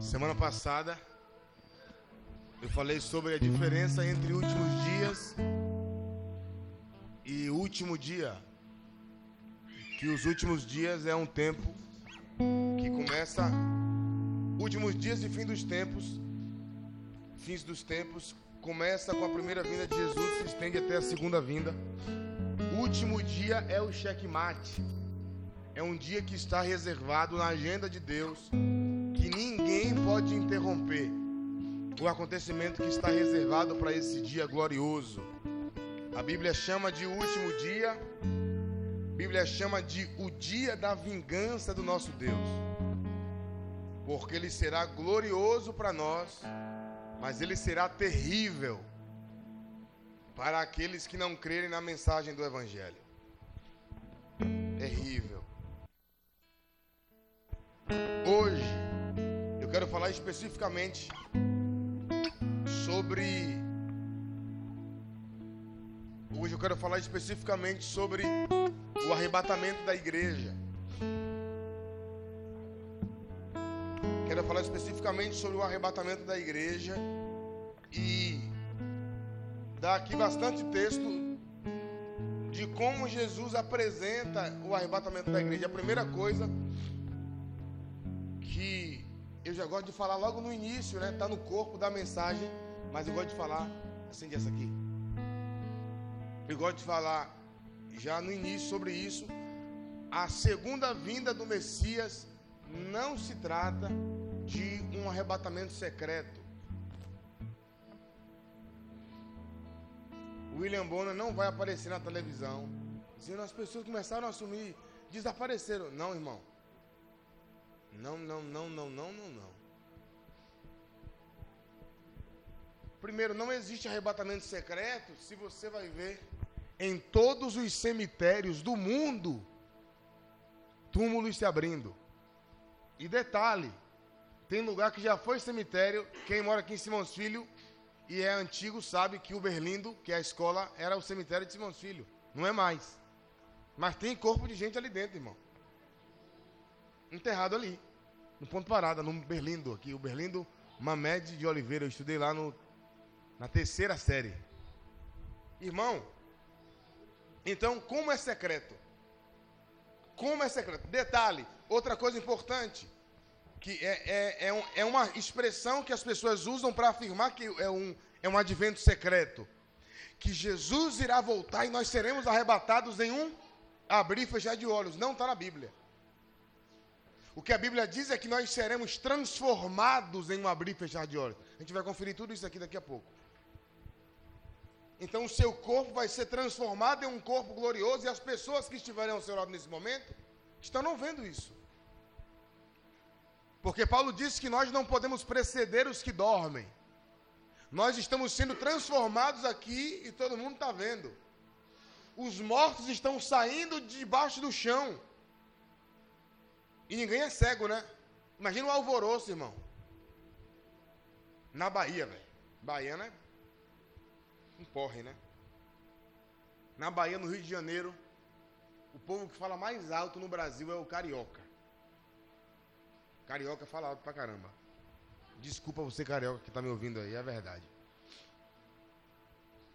Semana passada eu falei sobre a diferença entre últimos dias e último dia. Que os últimos dias é um tempo que começa últimos dias e fim dos tempos, fins dos tempos, começa com a primeira vinda de Jesus, se estende até a segunda vinda. Último dia é o checkmate. É um dia que está reservado na agenda de Deus, ninguém pode interromper o acontecimento que está reservado para esse dia glorioso. A Bíblia chama de último dia, a Bíblia chama de o dia da vingança do nosso Deus, porque ele será glorioso para nós, mas ele será terrível para aqueles que não crerem na mensagem do Evangelho. Terrível. Hoje, quero falar especificamente sobre. Hoje eu quero falar especificamente sobre o arrebatamento da igreja. Quero falar especificamente sobre o arrebatamento da igreja e dar aqui bastante texto de como Jesus apresenta o arrebatamento da igreja. A primeira coisa que eu já gosto de falar logo no início, né? Tá no corpo da mensagem mas eu gosto de falar, acende essa aqui. Eu gosto de falar já no início sobre isso. A segunda vinda do Messias não se trata de um arrebatamento secreto. William Bonner não vai aparecer na televisão. Dizendo as pessoas começaram a assumir, desapareceram. Não, irmão. Não, não, não, não, não, não, não. Primeiro, não existe arrebatamento secreto se você vai ver em todos os cemitérios do mundo túmulos se abrindo. E detalhe, tem lugar que já foi cemitério, quem mora aqui em Simões Filho e é antigo sabe que o Berlindo, que é a escola, era o cemitério de Simões Filho. Não é mais. Mas tem corpo de gente ali dentro, irmão. Enterrado ali. No ponto parada, no Berlindo aqui. O Berlindo Mamed de Oliveira. Eu estudei lá no na terceira série. Irmão, então como é secreto? Como é secreto? Detalhe, outra coisa importante, que é, é, é, um, é uma expressão que as pessoas usam para afirmar que é um, é um advento secreto. Que Jesus irá voltar e nós seremos arrebatados em um abrir e fechar de olhos. Não está na Bíblia. O que a Bíblia diz é que nós seremos transformados em um abrir e fechar de olhos. A gente vai conferir tudo isso aqui daqui a pouco. Então o seu corpo vai ser transformado em um corpo glorioso e as pessoas que estiverem ao seu lado nesse momento estão não vendo isso. Porque Paulo disse que nós não podemos preceder os que dormem. Nós estamos sendo transformados aqui e todo mundo está vendo. Os mortos estão saindo debaixo do chão. E ninguém é cego, né? Imagina o alvoroço, irmão. Na Bahia, velho. Baiana é um porre, né? Na Bahia, no Rio de Janeiro, o povo que fala mais alto no Brasil é o carioca. Carioca fala alto pra caramba. Desculpa você, carioca, que tá me ouvindo aí, é verdade.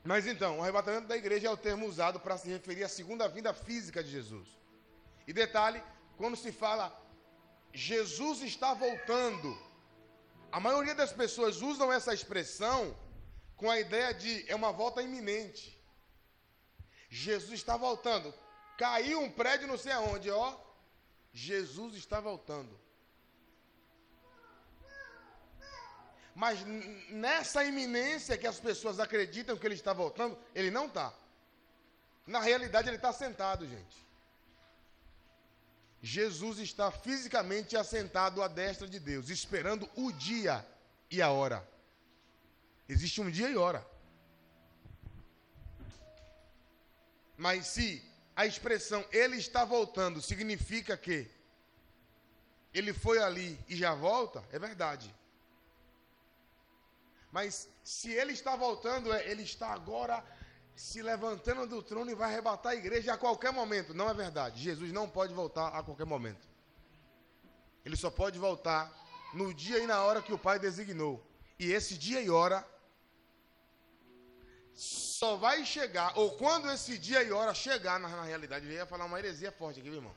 Mas então, o arrebatamento da igreja é o termo usado para se referir à segunda vinda física de Jesus. E detalhe, quando se fala Jesus está voltando, a maioria das pessoas usam essa expressão com a ideia de é uma volta iminente. Jesus está voltando. Caiu um prédio não sei aonde, ó. Jesus está voltando. Mas nessa iminência que as pessoas acreditam que ele está voltando, ele não está. Na realidade, ele está sentado, gente. Jesus está fisicamente assentado à destra de Deus, esperando o dia e a hora. Existe um dia e hora. Mas se a expressão ele está voltando significa que ele foi ali e já volta, é verdade. Mas se ele está voltando, é ele está agora se levantando do trono e vai arrebatar a igreja a qualquer momento. Não é verdade. Jesus não pode voltar a qualquer momento. Ele só pode voltar no dia e na hora que o Pai designou. E esse dia e hora só vai chegar, ou quando esse dia e hora chegar na, na realidade, eu ia falar uma heresia forte aqui, meu irmão.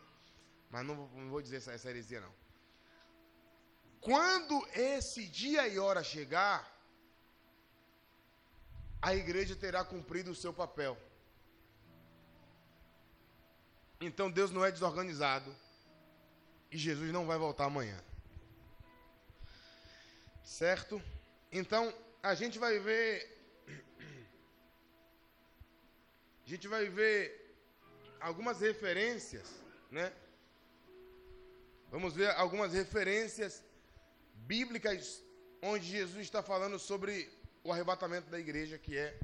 Mas não, não vou dizer essa, essa heresia, não. Quando esse dia e hora chegar, a igreja terá cumprido o seu papel. Então Deus não é desorganizado e Jesus não vai voltar amanhã. Certo? Então, a gente vai ver a gente vai ver algumas referências, né? Vamos ver algumas referências bíblicas onde Jesus está falando sobre o arrebatamento da igreja, que é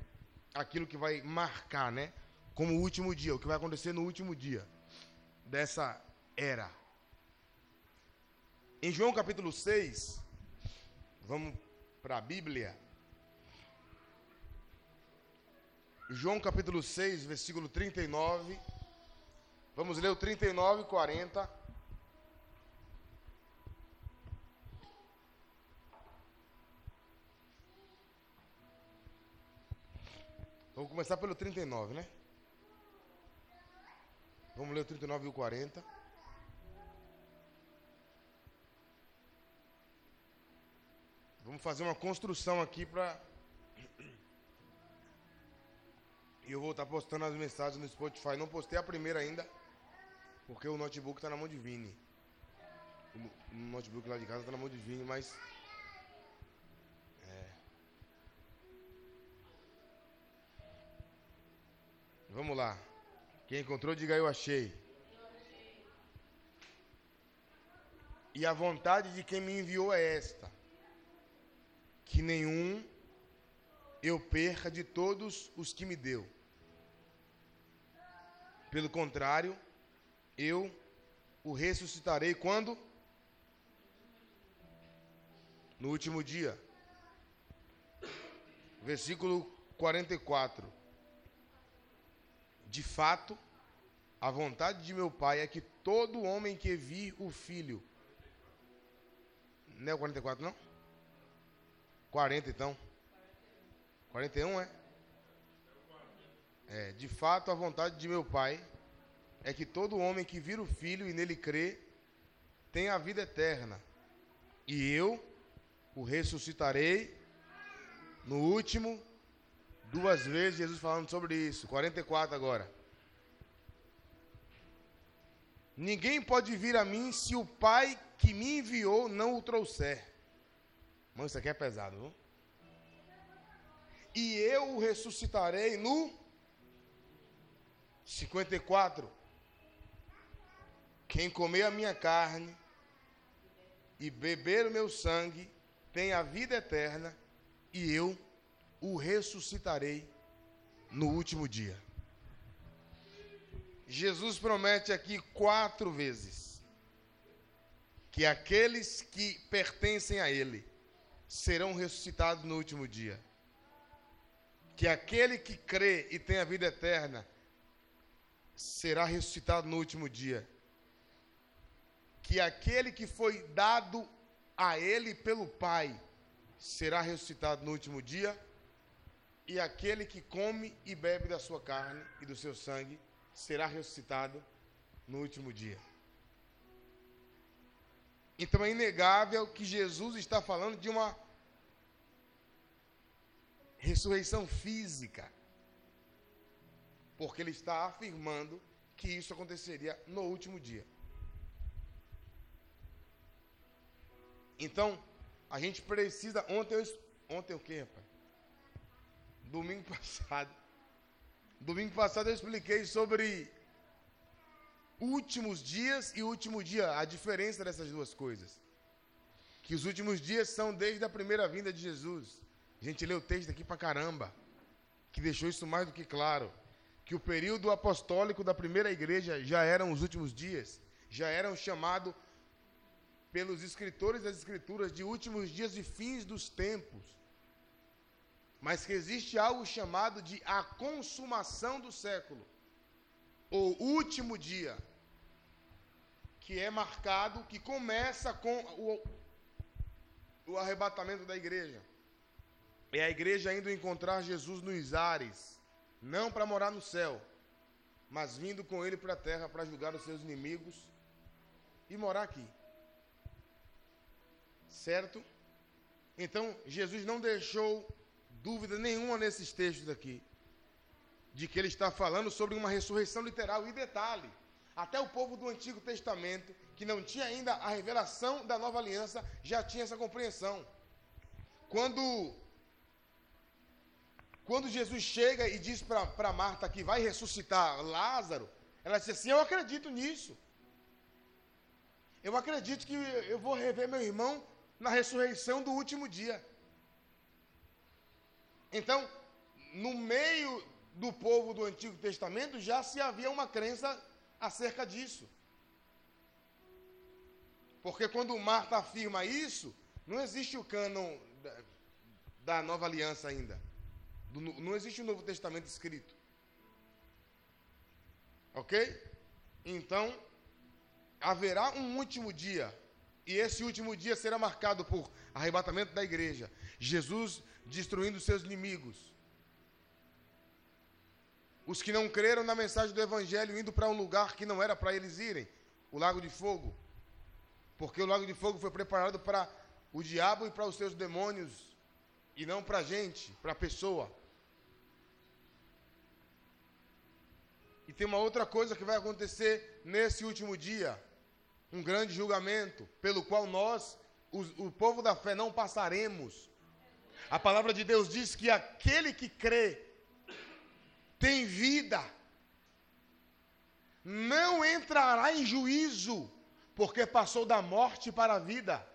aquilo que vai marcar, né? Como o último dia, o que vai acontecer no último dia dessa era. Em João capítulo 6, vamos para a Bíblia. João capítulo 6, versículo 39. Vamos ler o 39 e 40. Vamos começar pelo 39, né? Vamos ler o 39 e o 40. Vamos fazer uma construção aqui para. E eu vou estar postando as mensagens no Spotify. Não postei a primeira ainda, porque o notebook está na mão de Vini. O notebook lá de casa está na mão de Vini, mas Vamos lá. Quem encontrou, diga eu achei. E a vontade de quem me enviou é esta: que nenhum eu perca de todos os que me deu. Pelo contrário, eu o ressuscitarei quando? No último dia. Versículo 44. De fato, a vontade de meu Pai é que todo homem que vir o Filho. Não é o 44, não? 40, então. 41 é? É, de fato, a vontade de meu Pai é que todo homem que vir o Filho e nele crê tenha a vida eterna. E eu o ressuscitarei no último Duas vezes Jesus falando sobre isso. 44 agora. Ninguém pode vir a mim se o Pai que me enviou não o trouxer. Mano, isso aqui é pesado, viu? E eu o ressuscitarei no 54. Quem comer a minha carne e beber o meu sangue tem a vida eterna, e eu o ressuscitarei no último dia. Jesus promete aqui quatro vezes que aqueles que pertencem a Ele serão ressuscitados no último dia. Que aquele que crê e tem a vida eterna será ressuscitado no último dia. Que aquele que foi dado a Ele pelo Pai será ressuscitado no último dia e aquele que come e bebe da sua carne e do seu sangue será ressuscitado no último dia. Então é inegável que Jesus está falando de uma ressurreição física. Porque ele está afirmando que isso aconteceria no último dia. Então, a gente precisa. Ontem, eu, ontem o que, rapaz? Domingo passado. Domingo passado eu expliquei sobre últimos dias e último dia, a diferença dessas duas coisas. Que os últimos dias são desde a primeira vinda de Jesus. A gente leu o texto aqui pra caramba, que deixou isso mais do que claro. Que o período apostólico da primeira igreja já eram os últimos dias, já eram chamados pelos escritores das escrituras de últimos dias e fins dos tempos mas que existe algo chamado de a consumação do século, ou último dia, que é marcado, que começa com o, o arrebatamento da igreja. É a igreja indo encontrar Jesus nos ares, não para morar no céu, mas vindo com ele para a terra para julgar os seus inimigos e morar aqui. Certo? Então, Jesus não deixou dúvida nenhuma nesses textos aqui de que ele está falando sobre uma ressurreição literal. E detalhe, até o povo do Antigo Testamento, que não tinha ainda a revelação da nova aliança, já tinha essa compreensão. Quando, quando Jesus chega e diz para Marta que vai ressuscitar Lázaro, ela disse assim: Eu acredito nisso. Eu acredito que eu vou rever meu irmão na ressurreição do último dia. Então, no meio do povo do Antigo Testamento já se havia uma crença acerca disso. Porque quando Marta afirma isso, não existe o cânon da, da nova aliança ainda. Do, não existe o Novo Testamento escrito. Ok? Então, haverá um último dia. E esse último dia será marcado por arrebatamento da igreja. Jesus destruindo seus inimigos os que não creram na mensagem do Evangelho indo para um lugar que não era para eles irem o Lago de Fogo. Porque o Lago de Fogo foi preparado para o diabo e para os seus demônios, e não para a gente, para a pessoa. E tem uma outra coisa que vai acontecer nesse último dia: um grande julgamento, pelo qual nós, o, o povo da fé, não passaremos. A palavra de Deus diz que aquele que crê tem vida, não entrará em juízo, porque passou da morte para a vida.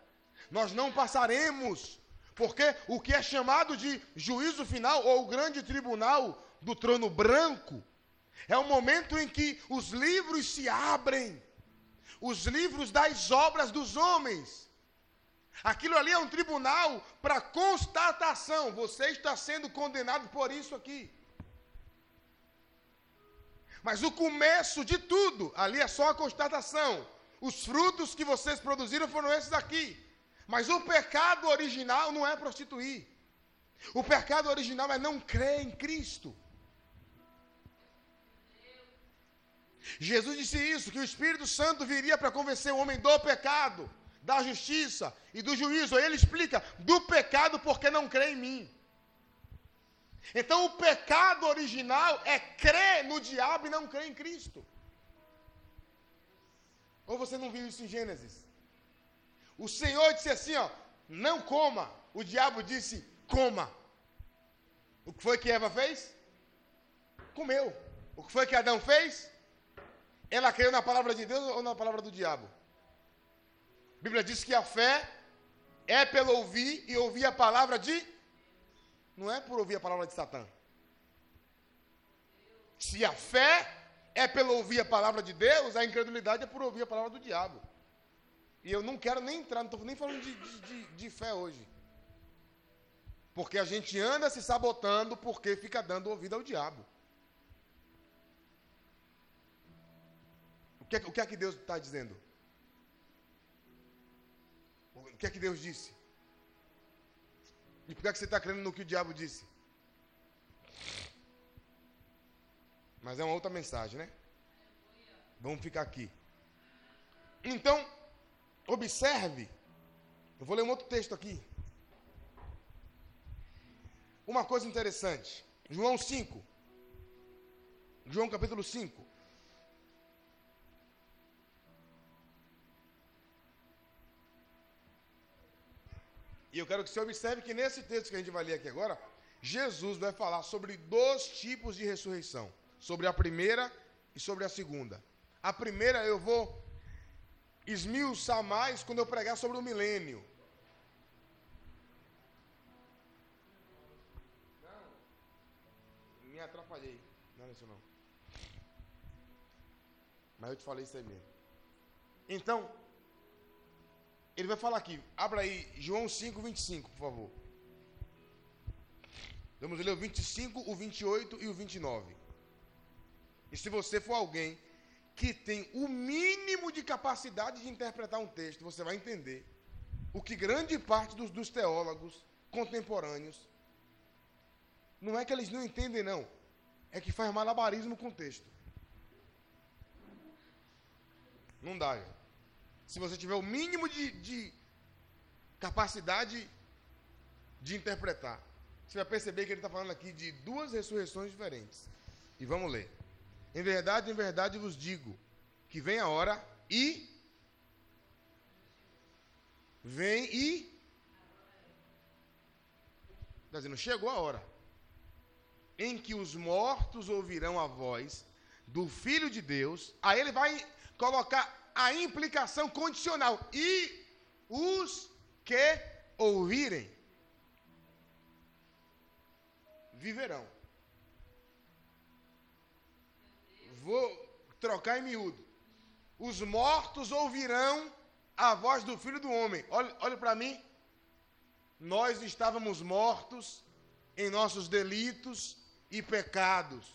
Nós não passaremos, porque o que é chamado de juízo final, ou o grande tribunal do trono branco, é o momento em que os livros se abrem os livros das obras dos homens. Aquilo ali é um tribunal para constatação. Você está sendo condenado por isso aqui. Mas o começo de tudo, ali é só a constatação. Os frutos que vocês produziram foram esses aqui. Mas o pecado original não é prostituir. O pecado original é não crer em Cristo. Jesus disse isso, que o Espírito Santo viria para convencer o homem do pecado, da justiça e do juízo. Aí ele explica do pecado porque não crê em mim. Então o pecado original é crer no diabo e não crer em Cristo. Ou você não viu isso em Gênesis? O Senhor disse assim, ó, não coma. O diabo disse, coma. O que foi que Eva fez? Comeu. O que foi que Adão fez? Ela creu na palavra de Deus ou na palavra do diabo? A Bíblia diz que a fé é pelo ouvir e ouvir a palavra de não é por ouvir a palavra de Satã. Se a fé é pelo ouvir a palavra de Deus, a incredulidade é por ouvir a palavra do diabo. E eu não quero nem entrar, não estou nem falando de, de, de, fé hoje. Porque a gente anda se sabotando porque fica dando ouvido ao diabo. O que, é, o que é que Deus está dizendo? Que é que Deus disse? E por que, é que você está crendo no que o diabo disse? Mas é uma outra mensagem, né? Vamos ficar aqui. Então, observe. Eu vou ler um outro texto aqui. Uma coisa interessante. João 5. João capítulo 5. E eu quero que você observe que nesse texto que a gente vai ler aqui agora, Jesus vai falar sobre dois tipos de ressurreição: sobre a primeira e sobre a segunda. A primeira eu vou esmiuçar mais quando eu pregar sobre o milênio. Não, me atrapalhei. Não é isso não. Mas eu te falei isso aí mesmo. Então, ele vai falar aqui, abra aí João 5, 25, por favor. Vamos ler o 25, o 28 e o 29. E se você for alguém que tem o mínimo de capacidade de interpretar um texto, você vai entender o que grande parte dos, dos teólogos contemporâneos não é que eles não entendem, não. É que faz malabarismo com o texto. Não dá. Gente. Se você tiver o mínimo de, de capacidade de interpretar, você vai perceber que ele está falando aqui de duas ressurreições diferentes. E vamos ler. Em verdade, em verdade vos digo que vem a hora e. Vem e. Está dizendo, chegou a hora em que os mortos ouvirão a voz do Filho de Deus, aí ele vai colocar a implicação condicional. E os que ouvirem viverão. Vou trocar em miúdo. Os mortos ouvirão a voz do Filho do Homem. Olha, olha para mim. Nós estávamos mortos em nossos delitos e pecados.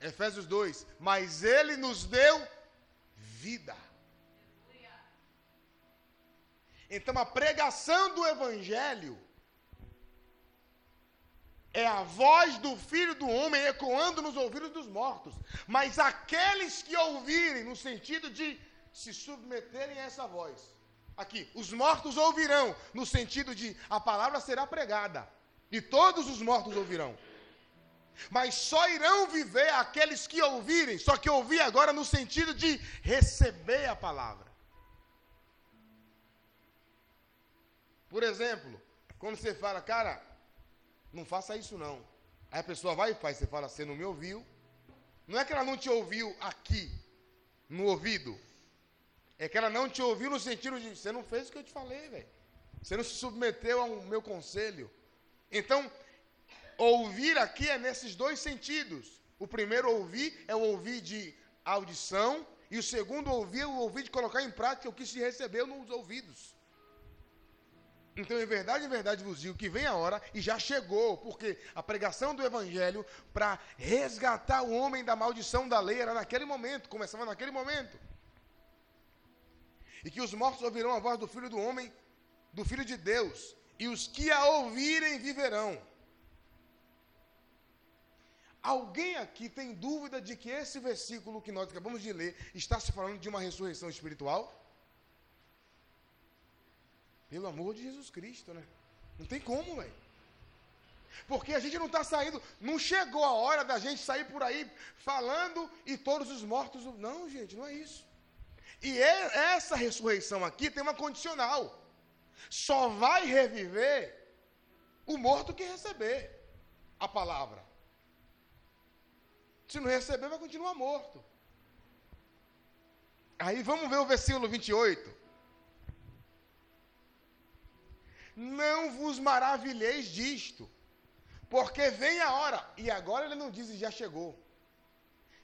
Efésios 2. Mas ele nos deu vida. Então a pregação do Evangelho é a voz do Filho do Homem ecoando nos ouvidos dos mortos. Mas aqueles que ouvirem, no sentido de se submeterem a essa voz. Aqui, os mortos ouvirão, no sentido de a palavra será pregada. E todos os mortos ouvirão. Mas só irão viver aqueles que ouvirem, só que ouvir agora no sentido de receber a palavra. Por exemplo, quando você fala, cara, não faça isso não. Aí a pessoa vai e faz, você fala, você não me ouviu. Não é que ela não te ouviu aqui, no ouvido. É que ela não te ouviu no sentido de, você não fez o que eu te falei, velho. Você não se submeteu ao meu conselho. Então, ouvir aqui é nesses dois sentidos. O primeiro ouvir é o ouvir de audição, e o segundo ouvir é o ouvir de colocar em prática o que se recebeu nos ouvidos. Então, em verdade, em verdade vos digo que vem a hora e já chegou, porque a pregação do Evangelho para resgatar o homem da maldição da lei era naquele momento, começava naquele momento. E que os mortos ouvirão a voz do Filho do Homem, do Filho de Deus, e os que a ouvirem viverão. Alguém aqui tem dúvida de que esse versículo que nós acabamos de ler está se falando de uma ressurreição espiritual? Pelo amor de Jesus Cristo, né? Não tem como, velho. Porque a gente não está saindo, não chegou a hora da gente sair por aí falando e todos os mortos. Não, gente, não é isso. E é, essa ressurreição aqui tem uma condicional. Só vai reviver o morto que receber a palavra. Se não receber, vai continuar morto. Aí vamos ver o versículo 28. Não vos maravilheis disto, porque vem a hora, e agora ele não diz já chegou.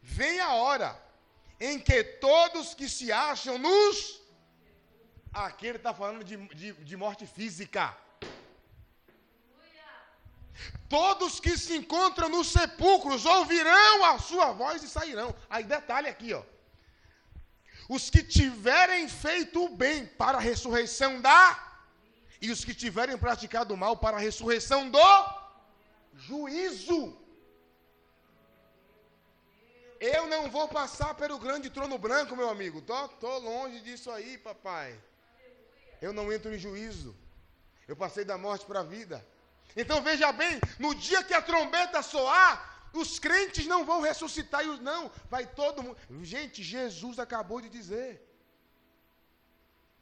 Vem a hora em que todos que se acham nos. Aqui ele está falando de, de, de morte física. Todos que se encontram nos sepulcros ouvirão a sua voz e sairão. Aí detalhe aqui, ó. Os que tiverem feito o bem para a ressurreição da e os que tiverem praticado o mal para a ressurreição do juízo. Eu não vou passar pelo grande trono branco, meu amigo. Tô, tô longe disso aí, papai. Eu não entro em juízo. Eu passei da morte para a vida. Então veja bem, no dia que a trombeta soar, os crentes não vão ressuscitar e os não, vai todo mundo. Gente, Jesus acabou de dizer.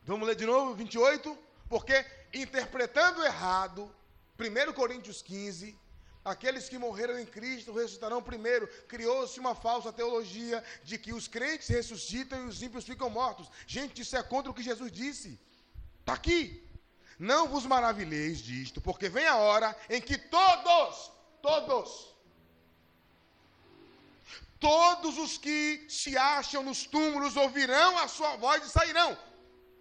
Vamos ler de novo, 28, porque interpretando errado, 1 Coríntios 15, aqueles que morreram em Cristo ressuscitarão primeiro. Criou-se uma falsa teologia de que os crentes ressuscitam e os ímpios ficam mortos. Gente, isso é contra o que Jesus disse. Está aqui. Não vos maravilheis disto, porque vem a hora em que todos, todos, todos os que se acham nos túmulos ouvirão a sua voz e sairão.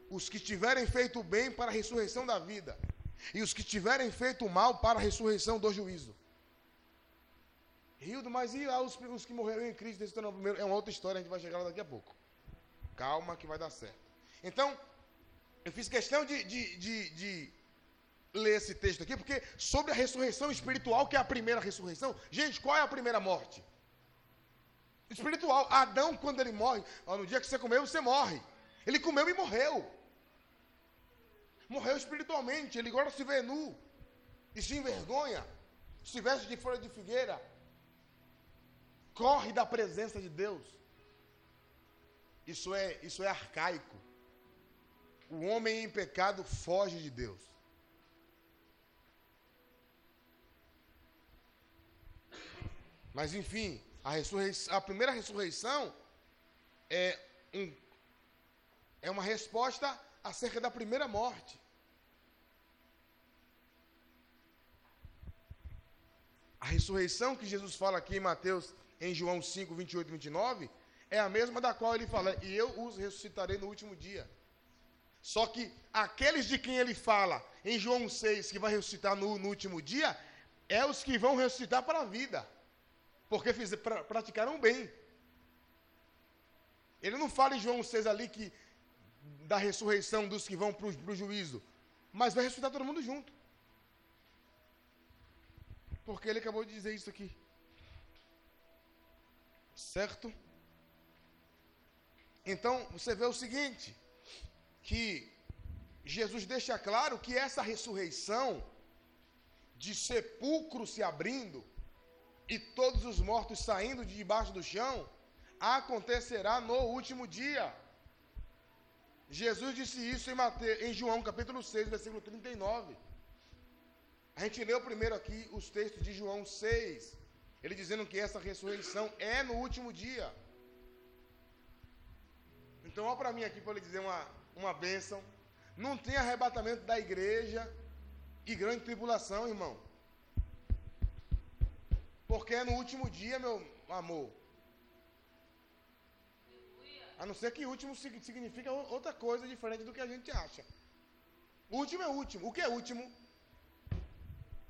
Os que tiverem feito o bem para a ressurreição da vida, e os que tiverem feito o mal para a ressurreição do juízo. Rildo, mas e os, os que morreram em Cristo? É uma outra história, a gente vai chegar lá daqui a pouco. Calma que vai dar certo. Então, Eu fiz questão de, de, de, de ler esse texto aqui, porque sobre a ressurreição espiritual, que é a primeira ressurreição, gente, qual é a primeira morte? Espiritual. Adão, quando ele morre, ó, no dia que você comeu, você morre. Ele comeu e morreu. Morreu espiritualmente. Ele agora se vê nu e se envergonha. Se veste de folha de figueira. Corre da presença de Deus. Isso é, isso é arcaico. O homem em pecado foge de Deus. Mas enfim, a, a primeira ressurreição é, um, é uma resposta acerca da primeira morte. A ressurreição que Jesus fala aqui em Mateus, em João 5, 28 e 29, é a mesma da qual ele fala, e eu os ressuscitarei no último dia. Só que aqueles de quem ele fala em João 6, que vai ressuscitar no, no último dia, é os que vão ressuscitar para a vida porque fiz, pra, praticaram bem. Ele não fala em João 6 ali que da ressurreição dos que vão para o juízo, mas vai ressuscitar todo mundo junto. Porque ele acabou de dizer isso aqui. Certo? Então, você vê o seguinte, que Jesus deixa claro que essa ressurreição de sepulcro se abrindo, e todos os mortos saindo de debaixo do chão, acontecerá no último dia. Jesus disse isso em, Mateus, em João capítulo 6, versículo 39. A gente leu primeiro aqui os textos de João 6, ele dizendo que essa ressurreição é no último dia. Então, olha para mim aqui para ele dizer uma, uma bênção. Não tem arrebatamento da igreja e grande tribulação, irmão. Porque é no último dia, meu amor. A não ser que último significa outra coisa diferente do que a gente acha. Último é último. O que é último?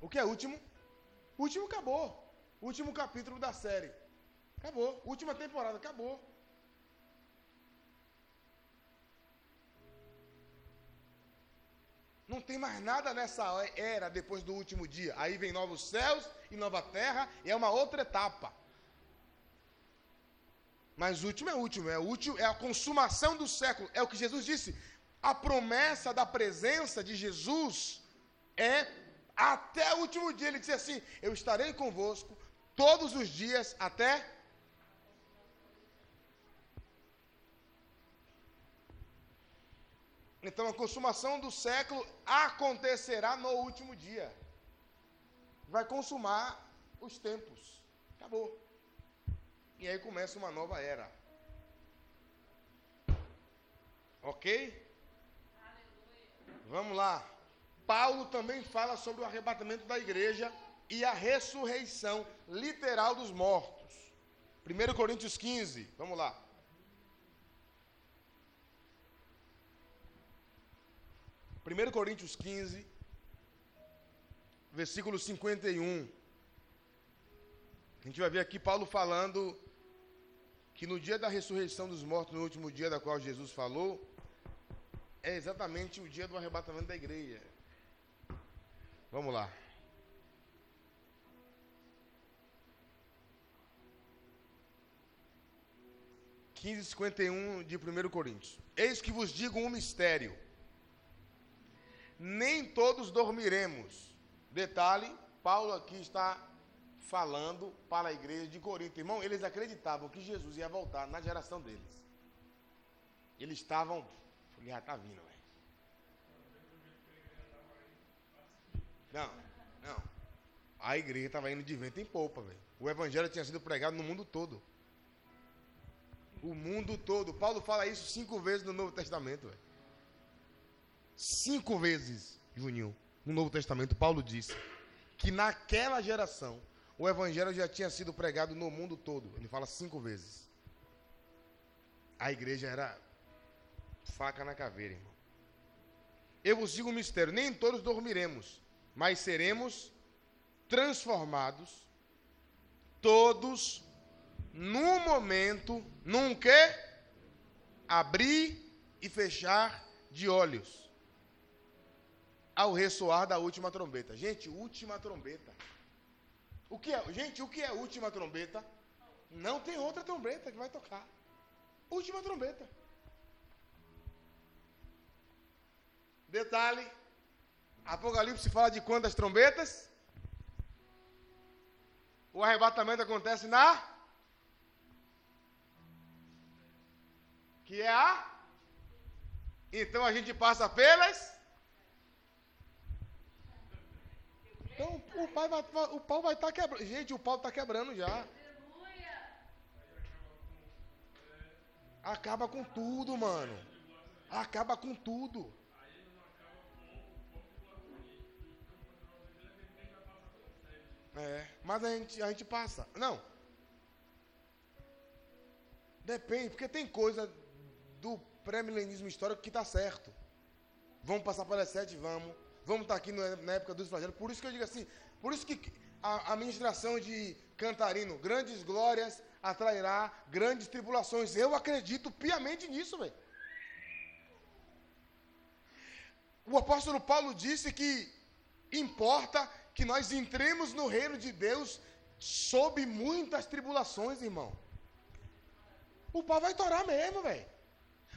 O que é último? Último acabou. Último capítulo da série. Acabou. Última temporada, acabou. Não tem mais nada nessa era depois do último dia. Aí vem novos céus e nova terra, e é uma outra etapa. Mas o último é o último, é último, é a consumação do século. É o que Jesus disse. A promessa da presença de Jesus é até o último dia. Ele disse assim: Eu estarei convosco todos os dias até Então a consumação do século acontecerá no último dia. Vai consumar os tempos. Acabou. E aí começa uma nova era. Ok? Vamos lá. Paulo também fala sobre o arrebatamento da igreja e a ressurreição literal dos mortos. 1 Coríntios 15, vamos lá. 1 Coríntios 15, versículo 51. A gente vai ver aqui Paulo falando que no dia da ressurreição dos mortos, no último dia da qual Jesus falou, é exatamente o dia do arrebatamento da igreja. Vamos lá. Quinze cinquenta e um de 1 Coríntios. Eis que vos digo um mistério nem todos dormiremos. Detalhe, Paulo aqui está falando para a igreja de Corinto. Irmão, eles acreditavam que Jesus ia voltar na geração deles. Eles estavam. Ele já está vindo, velho. Não, não. A igreja estava indo de vento em polpa, velho. O evangelho tinha sido pregado no mundo todo. O mundo todo. Paulo fala isso cinco vezes no Novo Testamento, velho cinco vezes, Juninho, no Novo Testamento, Paulo disse que naquela geração o evangelho já tinha sido pregado no mundo todo. Ele fala cinco vezes. A igreja era faca na caveira, irmão. Eu vos digo um mistério: nem todos dormiremos, mas seremos transformados, todos, num momento, num? Abrir e fechar de olhos ao ressoar da última trombeta. Gente, última trombeta. O que é, gente, o que é última trombeta? Não tem outra trombeta que vai tocar. Última trombeta. Detalhe: Apocalipse fala de quantas trombetas? O arrebatamento acontece na que é a então a gente passa pelas Então o, pai vai, o pau vai estar tá quebrando. Gente, o pau está quebrando já. Acaba com tudo, mano. Acaba com tudo. É, mas a gente, a gente passa. Não. Depende, porque tem coisa do pré-milenismo histórico que está certo. Vamos passar para as sete, vamos. Vamos estar aqui na época dos flagelos. Por isso que eu digo assim, por isso que a, a ministração de Cantarino, grandes glórias atrairá grandes tribulações. Eu acredito piamente nisso, velho. O apóstolo Paulo disse que importa que nós entremos no reino de Deus sob muitas tribulações, irmão. O pau vai torar mesmo, velho.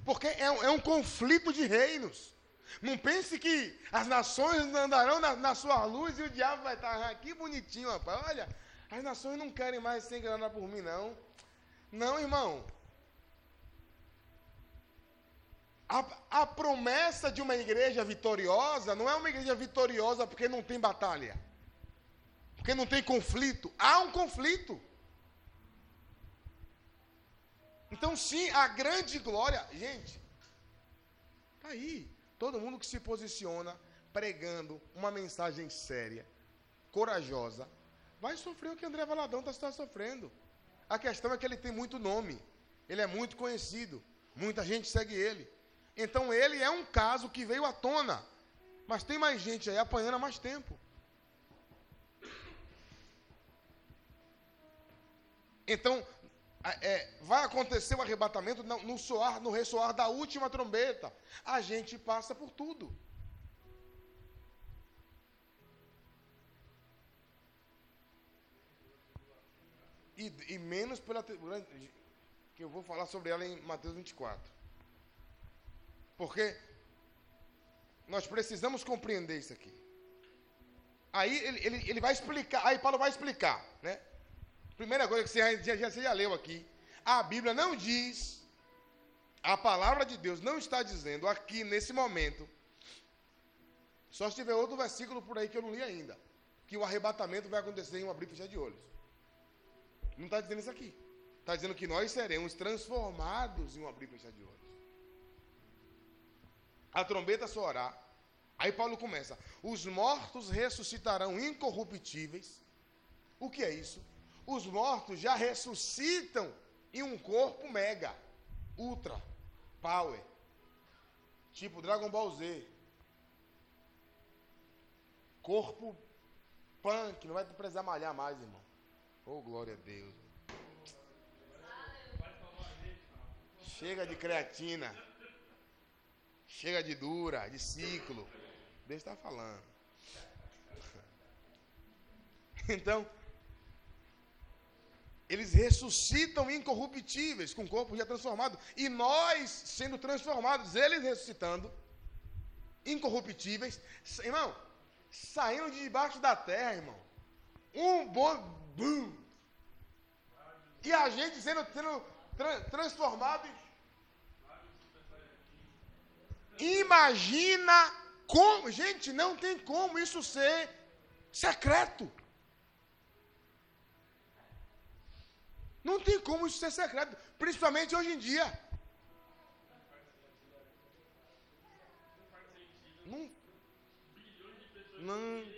Porque é, é um conflito de reinos. Não pense que as nações andarão na, na sua luz e o diabo vai estar aqui bonitinho, rapaz. Olha, as nações não querem mais ser enganadas por mim, não. Não, irmão. A, a promessa de uma igreja vitoriosa não é uma igreja vitoriosa porque não tem batalha. Porque não tem conflito. Há um conflito. Então, sim, a grande glória. Gente, está aí. Todo mundo que se posiciona pregando uma mensagem séria, corajosa, vai sofrer o que André Valadão está sofrendo. A questão é que ele tem muito nome, ele é muito conhecido, muita gente segue ele. Então ele é um caso que veio à tona, mas tem mais gente aí apanhando há mais tempo. Então, é, vai acontecer o arrebatamento no, no, soar, no ressoar da última trombeta. A gente passa por tudo. E, e menos pela que eu vou falar sobre ela em Mateus 24. Porque nós precisamos compreender isso aqui. Aí ele, ele, ele vai explicar, aí Paulo vai explicar, né? Primeira coisa que você já, já, você já leu aqui. A Bíblia não diz, a palavra de Deus não está dizendo aqui nesse momento. Só se tiver outro versículo por aí que eu não li ainda. Que o arrebatamento vai acontecer em um abrir e fechar de olhos. Não está dizendo isso aqui. Está dizendo que nós seremos transformados em um abrir e fechar de olhos. A trombeta soará. Aí Paulo começa: os mortos ressuscitarão incorruptíveis. O que é isso? Os mortos já ressuscitam em um corpo mega, ultra, power. Tipo Dragon Ball Z. Corpo punk, não vai precisar malhar mais, irmão. Oh, glória a Deus. Chega de creatina. Chega de dura, de ciclo. Deus está falando. Então, eles ressuscitam incorruptíveis, com o corpo já transformado. E nós, sendo transformados, eles ressuscitando, incorruptíveis. Irmão, saindo de debaixo da terra, irmão. Um bom. Boom, e a gente sendo, sendo tra transformado Imagina como. Gente, não tem como isso ser secreto. Não tem como isso ser secreto, principalmente hoje em dia. Não. Não.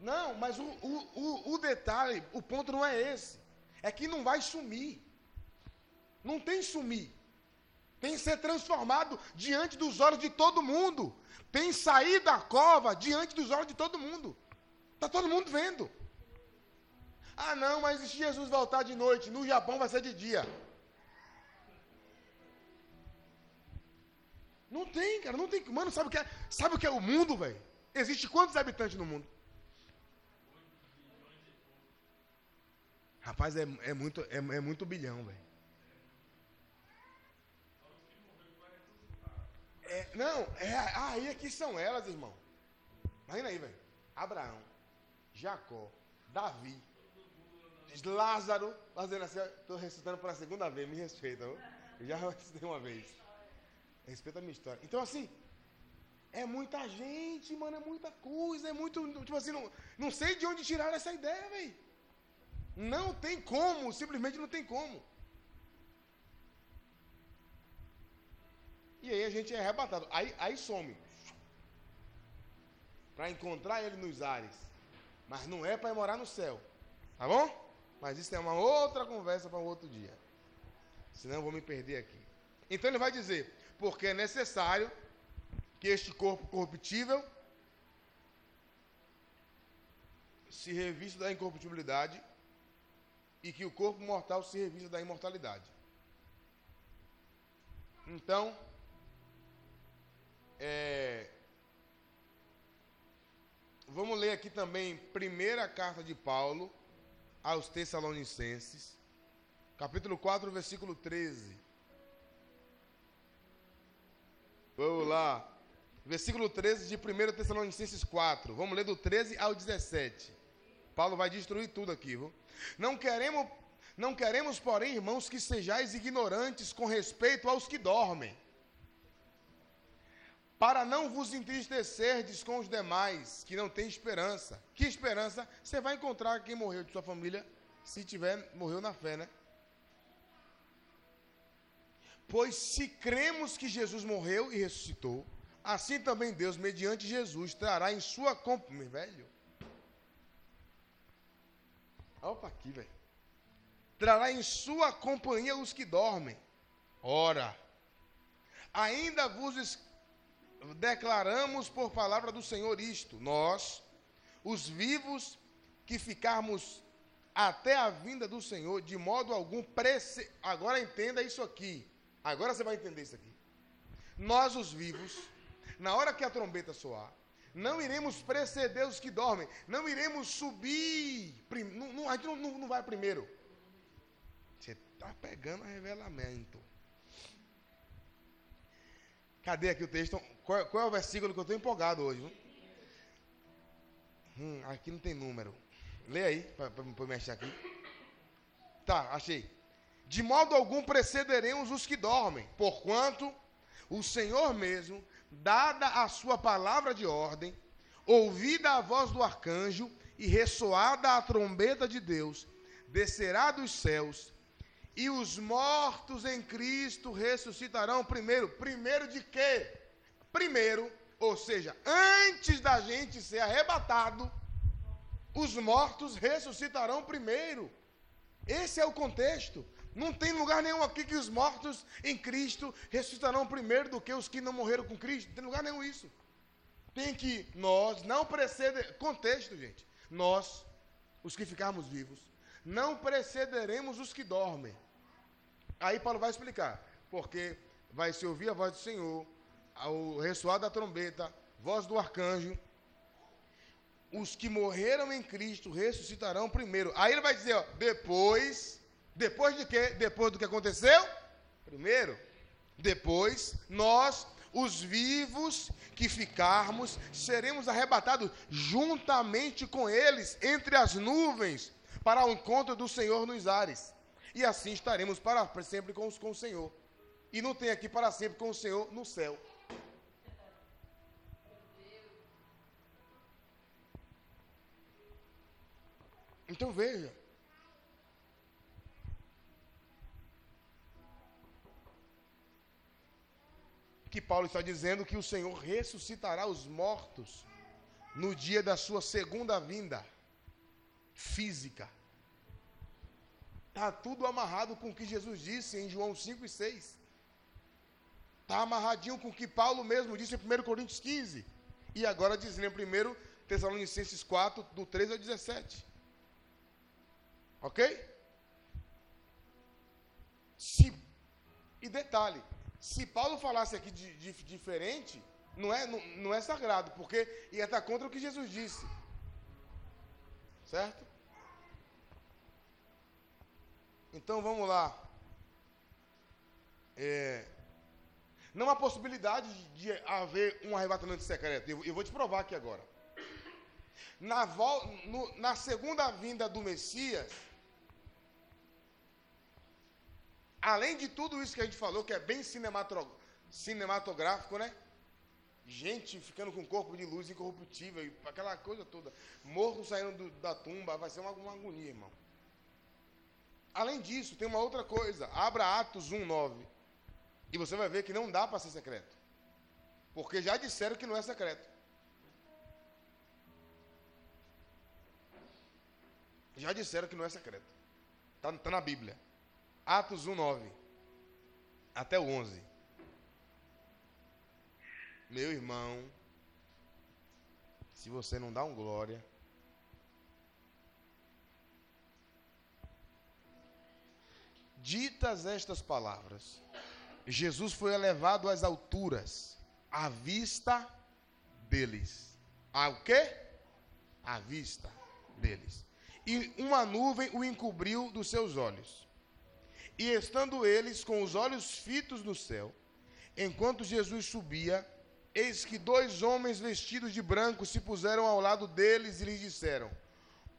Não, mas o, o, o, detalhe, o ponto não é esse. É que não vai sumir. Não tem sumir. Tem que ser transformado diante dos olhos de todo mundo. Tem sair da cova diante dos olhos de todo mundo. Está todo mundo vendo. Ah, não, mas se Jesus voltar de noite, no Japão vai ser de dia. Não tem, cara, não tem. Mano, sabe o que é, sabe o, que é o mundo, velho? Existe quantos habitantes no mundo? Rapaz, é, é muito, é, é muito bilhão, velho. É, não, é, aí é ah, aqui são elas, irmão. Imagina aí, velho. Abraão. Jacó, Davi, Lázaro, fazendo assim, estou ressuscitando pela segunda vez, me respeita? Eu já ressuscitei uma vez. Respeita a minha história. Então, assim, é muita gente, mano, é muita coisa, é muito. Tipo assim, não, não sei de onde tiraram essa ideia, velho. Não tem como, simplesmente não tem como. E aí a gente é arrebatado. Aí, aí some. Para encontrar ele nos ares. Mas não é para ir morar no céu. Tá bom? Mas isso é uma outra conversa para um outro dia. Senão eu vou me perder aqui. Então ele vai dizer: porque é necessário que este corpo corruptível se revista da incorruptibilidade e que o corpo mortal se revista da imortalidade. Então, é, vamos ler aqui também primeira carta de Paulo aos Tessalonicenses, capítulo 4, versículo 13. Vamos lá. Versículo 13 de 1 Tessalonicenses 4. Vamos ler do 13 ao 17. Paulo vai destruir tudo aqui, viu? Não queremos, não queremos, porém, irmãos, que sejais ignorantes com respeito aos que dormem, para não vos entristecerdes com os demais que não têm esperança. Que esperança? Você vai encontrar quem morreu de sua família, se tiver, morreu na fé, né? Pois se cremos que Jesus morreu e ressuscitou, assim também Deus, mediante Jesus, trará em sua companhia, velho, Opa, aqui, velho. Trará em sua companhia os que dormem. Ora, ainda vos declaramos por palavra do Senhor isto: nós, os vivos, que ficarmos até a vinda do Senhor, de modo algum, prece... agora entenda isso aqui. Agora você vai entender isso aqui. Nós, os vivos, na hora que a trombeta soar, não iremos preceder os que dormem. Não iremos subir. Não, não, a gente não, não, vai primeiro. Você está pegando revelamento. Cadê aqui o texto? Qual, qual é o versículo que eu estou empolgado hoje? Hum, aqui não tem número. Lê aí, para me mexer aqui. Tá, achei. De modo algum precederemos os que dormem, porquanto o Senhor mesmo dada a sua palavra de ordem, ouvida a voz do arcanjo e ressoada a trombeta de Deus, descerá dos céus, e os mortos em Cristo ressuscitarão primeiro. Primeiro de quê? Primeiro, ou seja, antes da gente ser arrebatado, os mortos ressuscitarão primeiro. Esse é o contexto. Não tem lugar nenhum aqui que os mortos em Cristo ressuscitarão primeiro do que os que não morreram com Cristo. Não tem lugar nenhum isso. Tem que nós não preceder. Contexto, gente. Nós, os que ficarmos vivos, não precederemos os que dormem. Aí Paulo vai explicar. Porque vai se ouvir a voz do Senhor, o ressoar da trombeta, voz do arcanjo. Os que morreram em Cristo ressuscitarão primeiro. Aí ele vai dizer, ó, depois depois de quê? Depois do que aconteceu? Primeiro, depois nós, os vivos que ficarmos, seremos arrebatados juntamente com eles entre as nuvens para o encontro do Senhor nos ares. E assim estaremos para sempre com, com o Senhor. E não tem aqui para sempre com o Senhor no céu. Então veja. que Paulo está dizendo que o Senhor ressuscitará os mortos no dia da sua segunda vinda física. Está tudo amarrado com o que Jesus disse em João 5 e 6. Está amarradinho com o que Paulo mesmo disse em 1 Coríntios 15. E agora dizendo em 1 Tessalonicenses 4, do 13 ao 17. Ok? Se, e detalhe, Se Paulo falasse aqui de, de, diferente, não é, não, não é sagrado, porque ia estar contra o que Jesus disse. Certo? Então vamos lá. É, não há possibilidade de haver um arrebatamento secreto. Eu, eu vou te provar aqui agora. Na, no, na segunda vinda do Messias, além de tudo isso que a gente falou, que é bem cinematográfico, né? Gente ficando com corpo de luz incorruptível, aquela coisa toda. Morto saindo do, da tumba, vai ser uma, uma agonia, irmão. Além disso, tem uma outra coisa. Abra Atos 1, 9. E você vai ver que não dá para ser secreto. Porque já disseram que não é secreto. Já disseram que não é secreto. Está tá na Bíblia. Atos 1, 9. Até o 11. Meu irmão, se você não dá um glória. Ditas estas palavras, Jesus foi elevado às alturas, à vista deles. A o quê? À vista deles. E uma nuvem o encobriu dos seus olhos. E estando eles com os olhos fitos no céu, enquanto Jesus subia, eis que dois homens vestidos de branco se puseram ao lado deles e lhes disseram: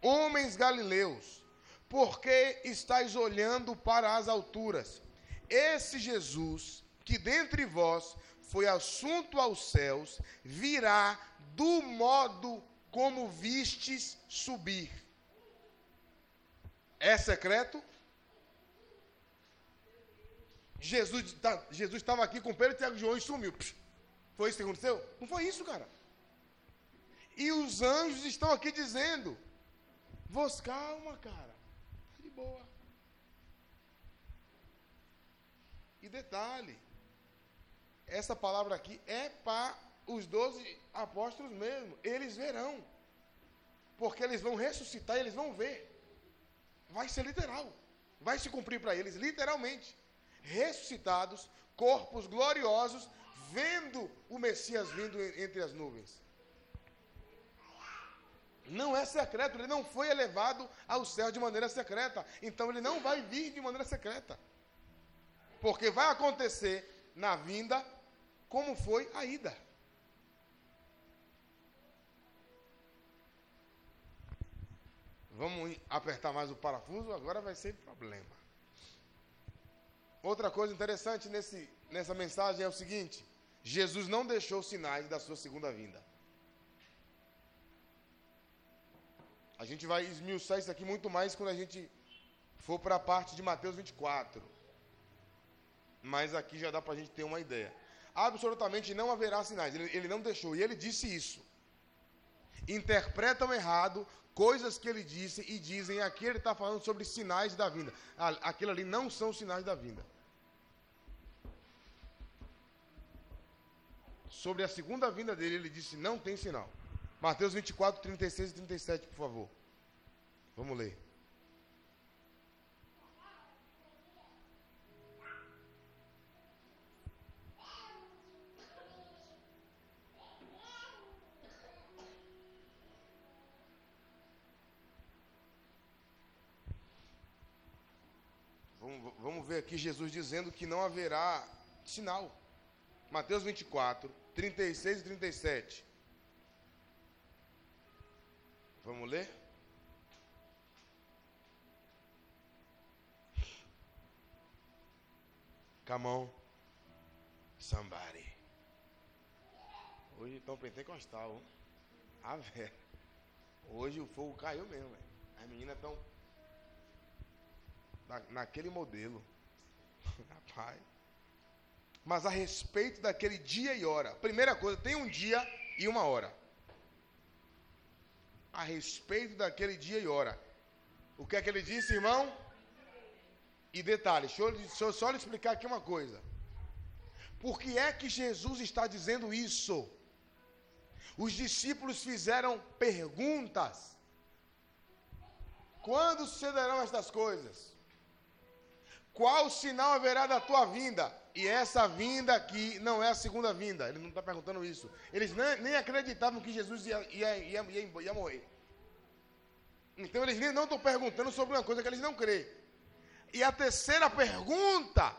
Homens galileus, por que estáis olhando para as alturas? Esse Jesus, que dentre vós foi assunto aos céus, virá do modo como vistes subir. É secreto? Jesus tá, estava aqui com Pedro, Tiago e João e sumiu. Foi isso que aconteceu? Não foi isso, cara. E os anjos estão aqui dizendo: Vos calma, cara. Tá de boa. E detalhe, essa palavra aqui é para os doze apóstolos mesmo. Eles verão. Porque eles vão ressuscitar e eles vão ver. Vai ser literal. Vai se cumprir para eles, literalmente. Ressuscitados, corpos gloriosos, vendo o Messias vindo entre as nuvens. Não é secreto, ele não foi elevado ao céu de maneira secreta. Então ele não vai vir de maneira secreta. Porque vai acontecer na vinda como foi a ida. Vamos apertar mais o parafuso, agora vai ser problema. Outra coisa interessante nesse, nessa mensagem é o seguinte: Jesus não deixou sinais da sua segunda vinda. A gente vai esmiuçar isso aqui muito mais quando a gente for para a parte de Mateus 24 mas aqui já dá para a gente ter uma ideia. Absolutamente não haverá sinais. Ele, ele não deixou, e ele disse isso. Interpretam errado coisas que ele disse e dizem aqui ele está falando sobre sinais da vinda. Aquilo ali não são sinais da vinda. Sobre a segunda vinda dele, ele disse: não tem sinal. Mateus 24, 36 e 37, por favor. Vamos ler. Vamos, ver aqui Jesus dizendo que não haverá sinal. Mateus 24, 36 e 37. Vamos ler? Come on. Somebody. Hoje estão pentecostal. A ver. Hoje o fogo caiu mesmo. Véio. As meninas estão na, naquele modelo. Rapaz. Mas a respeito daquele dia e hora. Primeira coisa, tem um dia e uma hora. A respeito daquele dia e hora. O que é que ele disse, irmão? E detalhe, deixa eu, deixa eu só lhe explicar aqui uma coisa. Por que é que Jesus está dizendo isso? Os discípulos fizeram perguntas. Quando sucederão estas coisas? Qual sinal haverá da tua vinda? E essa vinda aqui não é a segunda vinda. Ele não está perguntando isso. Eles nem, nem, acreditavam que Jesus ia, ia, ia, ia, morrer. Então eles nem não estão perguntando sobre uma coisa que eles não creem. E a terceira pergunta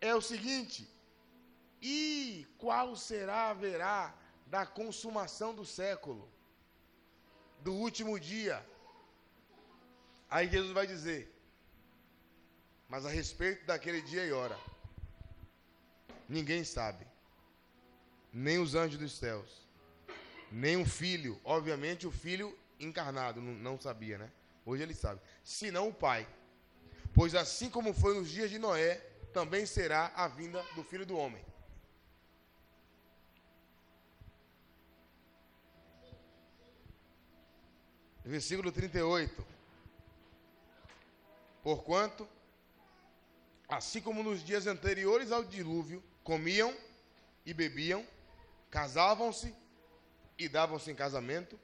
é o seguinte: e qual será haverá da consumação do século, do último dia? Aí Jesus vai dizer: mas a respeito daquele dia e hora, ninguém sabe, nem os anjos dos céus, nem o filho, obviamente o filho encarnado, não, sabia, né? Hoje ele sabe, senão o pai. Pois assim como foi nos dias de Noé, também será a vinda do filho do homem. Versículo 38. Porquanto assim como nos dias anteriores ao dilúvio, comiam e bebiam, casavam-se e davam-se em casamento,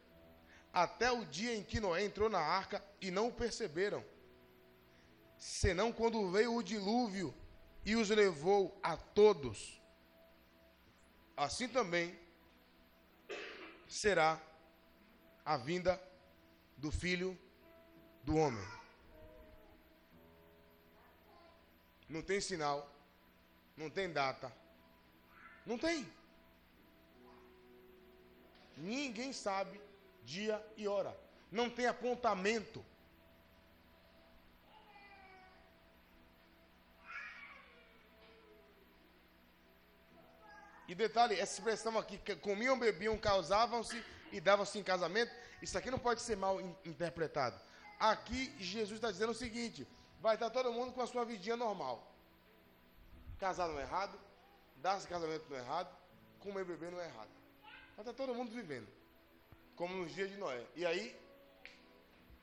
até o dia em que Noé entrou na arca e não o perceberam, senão quando veio o dilúvio e os levou a todos. Assim também será a vinda do filho do homem. Não tem sinal. Não tem data. Não tem. Ninguém sabe dia e hora. Não tem apontamento. E detalhe, essa expressão aqui, que comiam, bebiam, causavam-se e davam-se em casamento, isso aqui não pode ser mal interpretado. Aqui Jesus está dizendo o seguinte: vai estar todo mundo com a sua vidinha normal. Casar não é errado, dar-se casamento não é errado, comer beber não é errado. Vai estar todo mundo vivendo, como nos dias de Noé. E aí,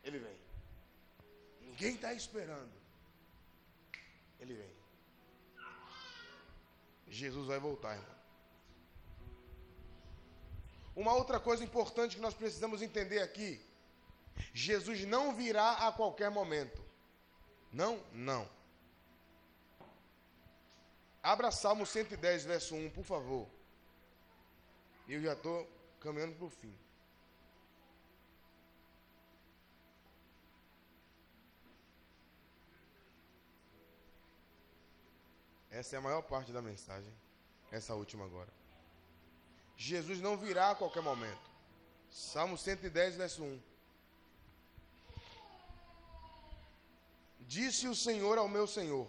ele vem. Ninguém está esperando. Ele vem. Jesus vai voltar, irmão. Uma outra coisa importante que nós precisamos entender aqui: Jesus não virá a qualquer momento. Não, não. Abra Salmo 110, verso 1, por favor. Eu já estou caminhando para o fim. Essa é a maior parte da mensagem. Essa última agora. Jesus não virá a qualquer momento. Salmo 110, verso 1. Disse o Senhor ao meu Senhor: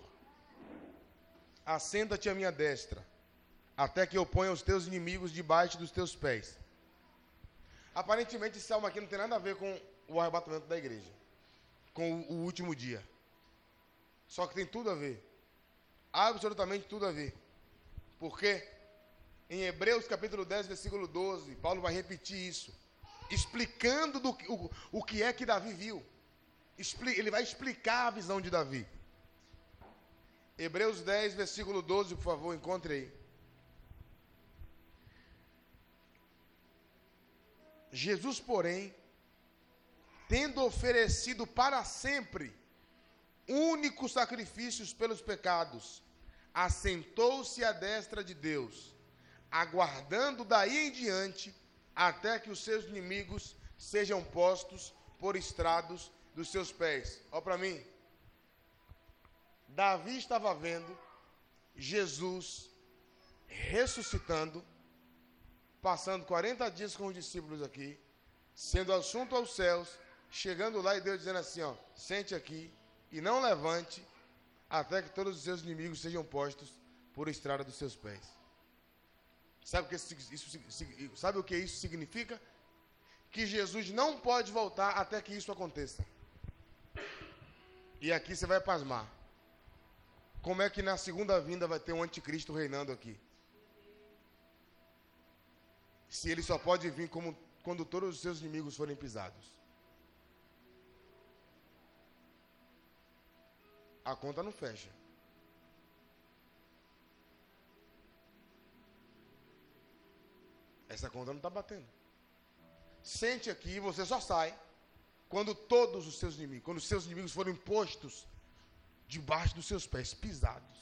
Assenta-te à minha destra, até que eu ponha os teus inimigos debaixo dos teus pés. Aparentemente, esse salmo aqui não tem nada a ver com o arrebatamento da igreja, com o, último dia. Só que tem tudo a ver. Absolutamente tudo a ver. Porque em Hebreus capítulo 10, versículo 12, Paulo vai repetir isso, explicando do, o, o que é que Davi viu ele vai explicar a visão de Davi. Hebreus 10, versículo 12, por favor, encontre aí. Jesus, porém, tendo oferecido para sempre únicos sacrifícios pelos pecados, assentou-se à destra de Deus, aguardando daí em diante até que os seus inimigos sejam postos por estrados dos seus pés. Olha para mim. Davi estava vendo Jesus ressuscitando, passando 40 dias com os discípulos aqui, sendo assunto aos céus, chegando lá e Deus dizendo assim: ó, sente aqui e não levante até que todos os seus inimigos sejam postos por estrada dos seus pés. Sabe o que isso, isso, sabe o que isso significa? Que Jesus não pode voltar até que isso aconteça. E aqui você vai pasmar. Como é que na segunda vinda vai ter um anticristo reinando aqui? Se ele só pode vir como, quando todos os seus inimigos forem pisados. A conta não fecha. Essa conta não está batendo. Sente aqui, você só sai quando todos os seus inimigos, quando os seus inimigos forem postos debaixo dos seus pés, pisados.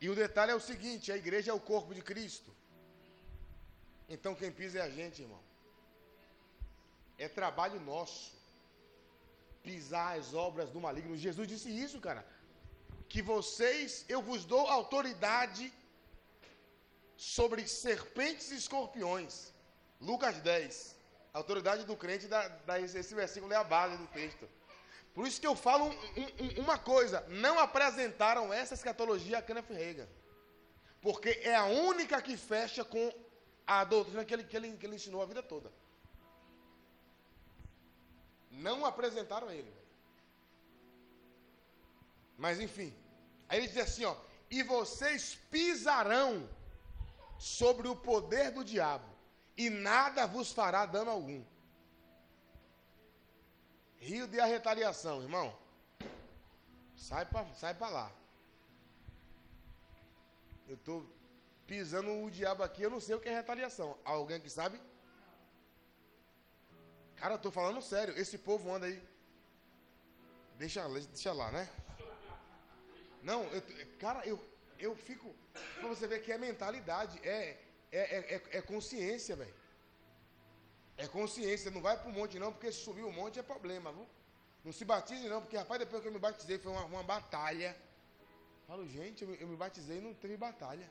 E o detalhe é o seguinte: a igreja é o corpo de Cristo. Então quem pisa é a gente, irmão. É trabalho nosso. Pisar as obras do maligno. Jesus disse isso, cara. Que vocês, eu vos dou autoridade sobre serpentes e escorpiões. Lucas 10. A autoridade do crente, da, da, esse versículo é a base do texto. Por isso que eu falo um, um, uma coisa: não apresentaram essa escatologia a Kenneth Reagan. Porque é a única que fecha com a doutrina que ele, que ele, que ele ensinou a vida toda. Não apresentaram ele. Mas enfim. Aí ele diz assim, ó. E vocês pisarão sobre o poder do diabo, e nada vos fará dano algum. Rio de a retaliação, irmão. Sai para sai lá. Eu estou pisando o diabo aqui, eu não sei o que é retaliação. Alguém que sabe? Cara, eu tô falando sério. Esse povo anda aí. Deixa, deixa lá, né? Não, eu, cara, eu, eu fico. Pra você ver que é mentalidade, é, é, é, é consciência, velho. É consciência. Não vai pro monte, não, porque se subir o monte é problema, viu? Não se batize, não, porque, rapaz, depois que eu me batizei foi uma, uma batalha. Falo, gente, eu, eu me batizei e não teve batalha.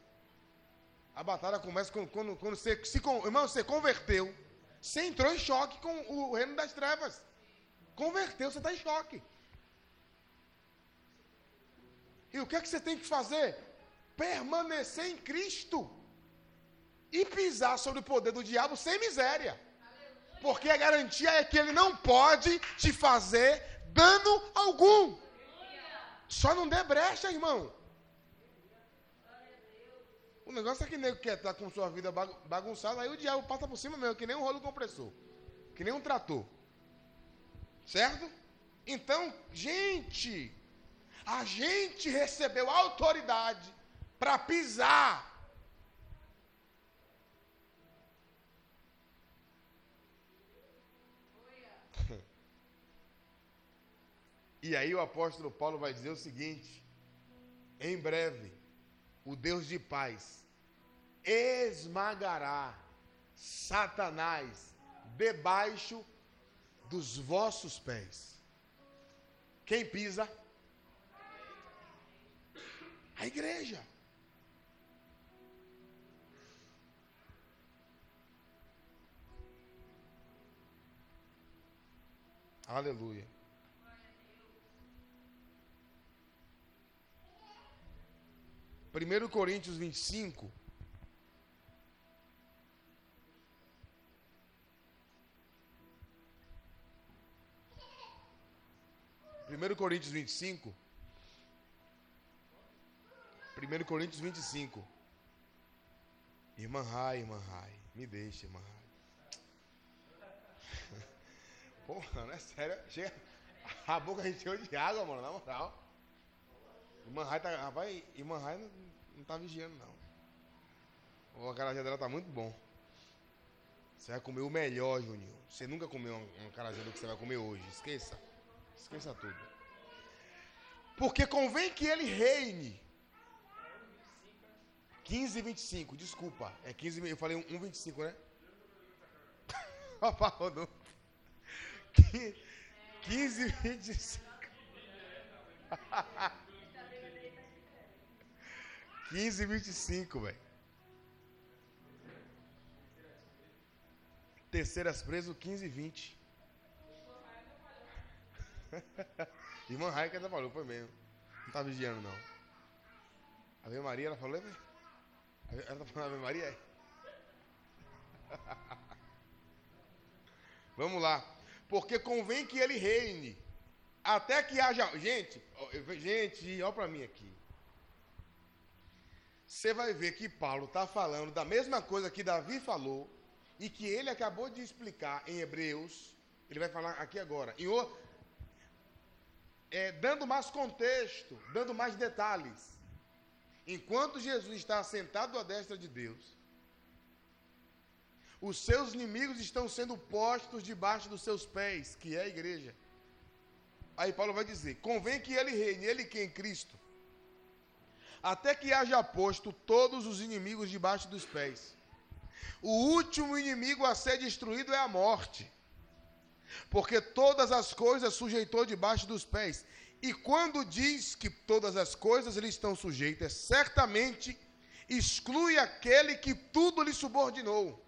A batalha começa quando, quando, quando você se. Irmão, você converteu. Você entrou em choque com o reino das trevas. Converteu, você está em choque. E o que é que você tem que fazer? Permanecer em Cristo. E pisar sobre o poder do diabo sem miséria. Porque a garantia é que ele não pode te fazer dano algum. Só não dê brecha, irmão. O negócio é que nego quer estar com sua vida bagunçada, aí o diabo passa por cima mesmo, que nem um rolo compressor. Que nem um trator. Certo? Então, gente, a gente recebeu autoridade para pisar. E aí o apóstolo Paulo vai dizer o seguinte: em breve o Deus de paz, esmagará Satanás debaixo dos vossos pés. Quem pisa? A igreja. Aleluia. 1 Coríntios 25. Primeiro Coríntios 25. 1 Coríntios 25. Irmã Rai, irmã Rai. Me deixa, irmã Rai. Porra, não é sério. Chega. A boca encheu de água, mano, na moral. Irmã Rai tá. Rapaz, irmã não, não tá vigiando, não. O acarajé dela tá muito bom. Você vai comer o melhor, Juninho. Você nunca comeu um acarajé do que você vai comer hoje. Esqueça. Esqueça tudo. Porque convém que ele reine. 15 e 25, desculpa. É 15 Eu falei 1, 25, né? Opa, Rodolfo. 15 e 25. 15 e 25, velho. Terceiras preso, 15 e 20. Irmã Raika falou, foi mesmo. Não tá vigiando, não. Ave Maria, ela falou, velho? Ela tá falando Ave Maria? É? Vamos lá. Porque convém que ele reine. Até que haja. Gente, gente, olha para mim aqui você vai ver que Paulo está falando da mesma coisa que Davi falou e que ele acabou de explicar em Hebreus. Ele vai falar aqui agora. Em, é, dando mais contexto, dando mais detalhes. Enquanto Jesus está sentado à destra de Deus, os seus inimigos estão sendo postos debaixo dos seus pés, que é a igreja. Aí Paulo vai dizer: convém que ele reine, ele quem? Cristo. Até que haja posto todos os inimigos debaixo dos pés. O último inimigo a ser destruído é a morte. Porque todas as coisas sujeitou debaixo dos pés. E quando diz que todas as coisas lhe estão sujeitas, certamente exclui aquele que tudo lhe subordinou.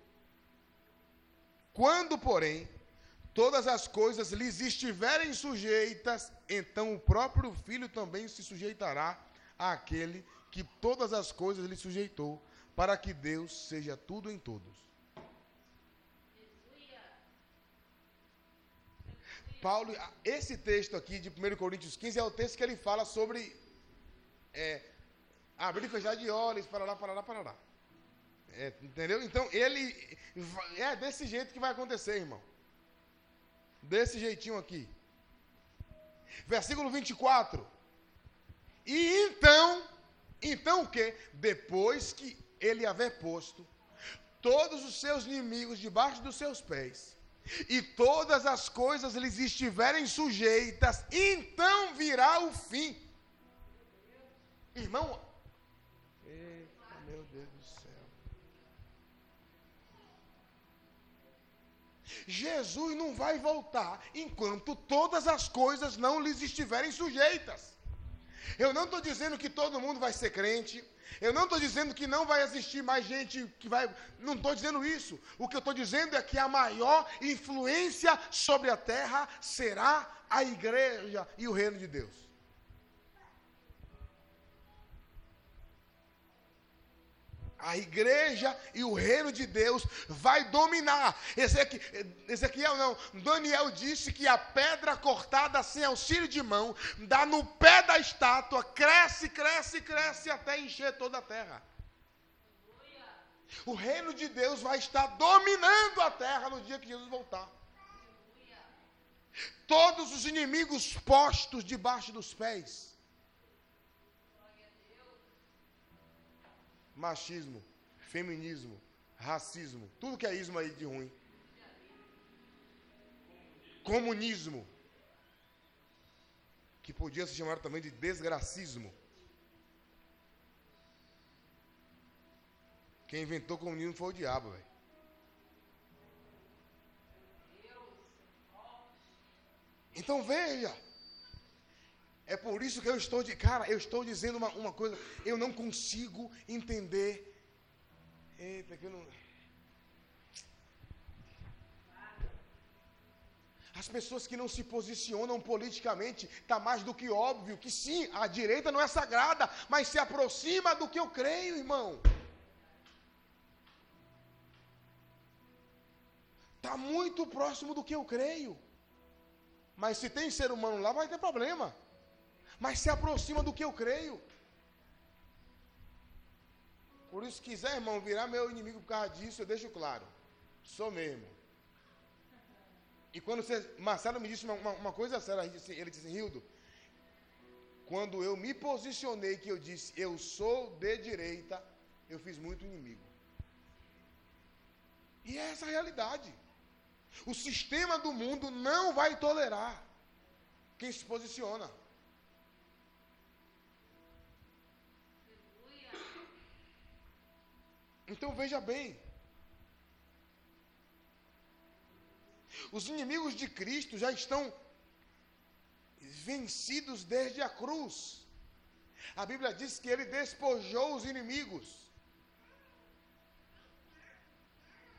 Quando, porém, todas as coisas lhes estiverem sujeitas, então o próprio filho também se sujeitará àquele que todas as coisas lhe sujeitou, para que Deus seja tudo em todos. Paulo, esse texto aqui de 1 Coríntios 15 é o texto que ele fala sobre é, abrir e fechar de olhos, para lá, para lá, para lá. É, entendeu? Então, ele. É desse jeito que vai acontecer, irmão. Desse jeitinho aqui. Versículo 24. E então, então o que? Depois que ele haver posto todos os seus inimigos debaixo dos seus pés, e todas as coisas lhes estiverem sujeitas, então virá o fim. Irmão, eita, meu Deus do céu. Jesus não vai voltar enquanto todas as coisas não lhes estiverem sujeitas. Eu não estou dizendo que todo mundo vai ser crente. Eu não estou dizendo que não vai existir mais gente que vai. Não estou dizendo isso. O que eu estou dizendo é que a maior influência sobre a terra será a igreja e o reino de Deus. A igreja e o reino de Deus vai dominar. Ezequiel não, Daniel disse que a pedra cortada sem auxílio de mão dá no pé da estátua, cresce, cresce, cresce até encher toda a terra. O reino de Deus vai estar dominando a terra no dia que Jesus voltar. Todos os inimigos postos debaixo dos pés machismo, feminismo, racismo, tudo que é ismo aí de ruim. Comunismo, que podia se chamar também de desgracismo. Quem inventou o comunismo foi o diabo, velho. Então veja. É por isso que eu estou de. Cara, eu estou dizendo uma, uma coisa. Eu não consigo entender. Eita, que eu não. As pessoas que não se posicionam politicamente, está mais do que óbvio que sim, a direita não é sagrada, mas se aproxima do que eu creio, irmão. Está muito próximo do que eu creio. Mas se tem ser humano lá, vai ter problema mas se aproxima do que eu creio. Por isso, quiser, irmão, virar meu inimigo por causa disso, eu deixo claro. Sou mesmo. E quando você. Marcelo me disse uma, uma, uma coisa séria, ele disse, Rildo, quando eu me posicionei que eu disse eu sou de direita, eu fiz muito inimigo. E é essa a realidade. O sistema do mundo não vai tolerar quem se posiciona. Então veja bem. Os inimigos de Cristo já estão vencidos desde a cruz. A Bíblia diz que ele despojou os inimigos.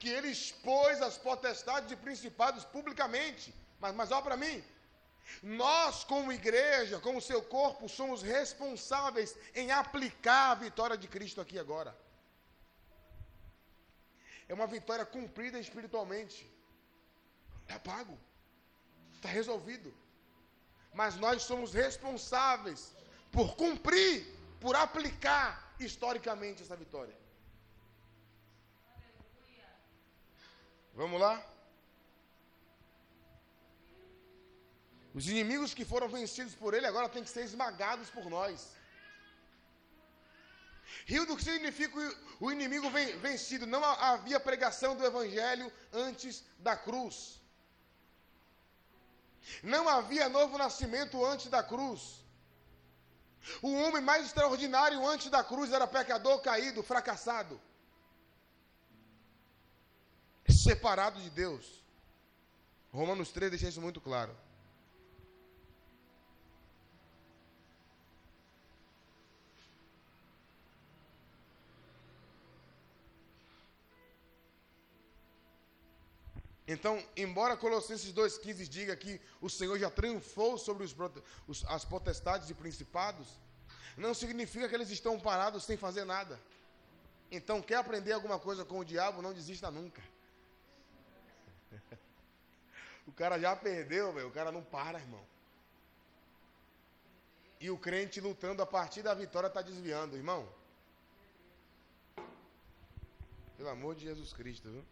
Que ele expôs as potestades e principados publicamente. Mas, mas olha para mim. Nós, como igreja, como seu corpo, somos responsáveis em aplicar a vitória de Cristo aqui agora. É uma vitória cumprida espiritualmente. Está pago. Está resolvido. Mas nós somos responsáveis por cumprir, por aplicar historicamente essa vitória. Vamos lá? Os inimigos que foram vencidos por ele agora têm que ser esmagados por nós. Rio do que significa o inimigo vencido. Não havia pregação do evangelho antes da cruz. Não havia novo nascimento antes da cruz. O homem mais extraordinário antes da cruz era pecador caído, fracassado, separado de Deus. Romanos 3 deixa isso muito claro. Então, embora Colossenses 2,15 diga que o Senhor já triunfou sobre os, os, as potestades e principados, não significa que eles estão parados sem fazer nada. Então, quer aprender alguma coisa com o diabo, não desista nunca. o cara já perdeu, velho. O cara não para, irmão. E o crente lutando a partir da vitória está desviando, irmão. Pelo amor de Jesus Cristo, viu?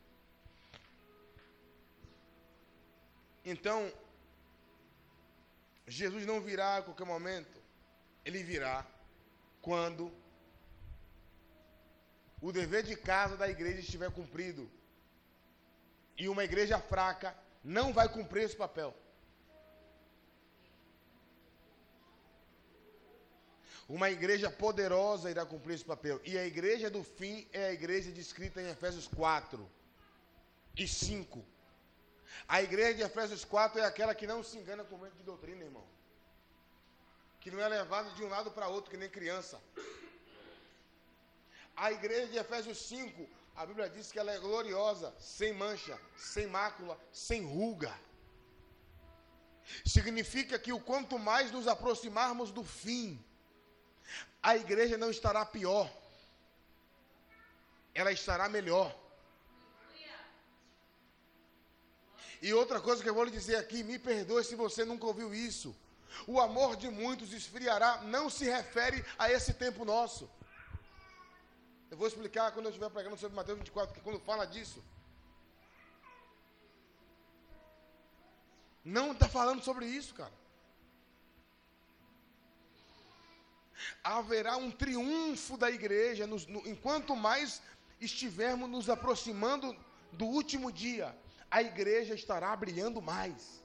Então, Jesus não virá a qualquer momento, ele virá quando o dever de casa da igreja estiver cumprido. E uma igreja fraca não vai cumprir esse papel. Uma igreja poderosa irá cumprir esse papel. E a igreja do fim é a igreja descrita em Efésios 4 e 5. A igreja de Efésios 4 é aquela que não se engana com mente de doutrina, irmão. Que não é levada de um lado para outro, que nem criança. A igreja de Efésios 5, a Bíblia diz que ela é gloriosa, sem mancha, sem mácula, sem ruga. Significa que o quanto mais nos aproximarmos do fim, a igreja não estará pior, ela estará melhor. E outra coisa que eu vou lhe dizer aqui, me perdoe se você nunca ouviu isso. O amor de muitos esfriará, não se refere a esse tempo nosso. Eu vou explicar quando eu estiver pregando sobre Mateus 24, que quando fala disso. Não está falando sobre isso, cara. Haverá um triunfo da igreja nos, no, enquanto mais estivermos nos aproximando do último dia a igreja estará brilhando mais.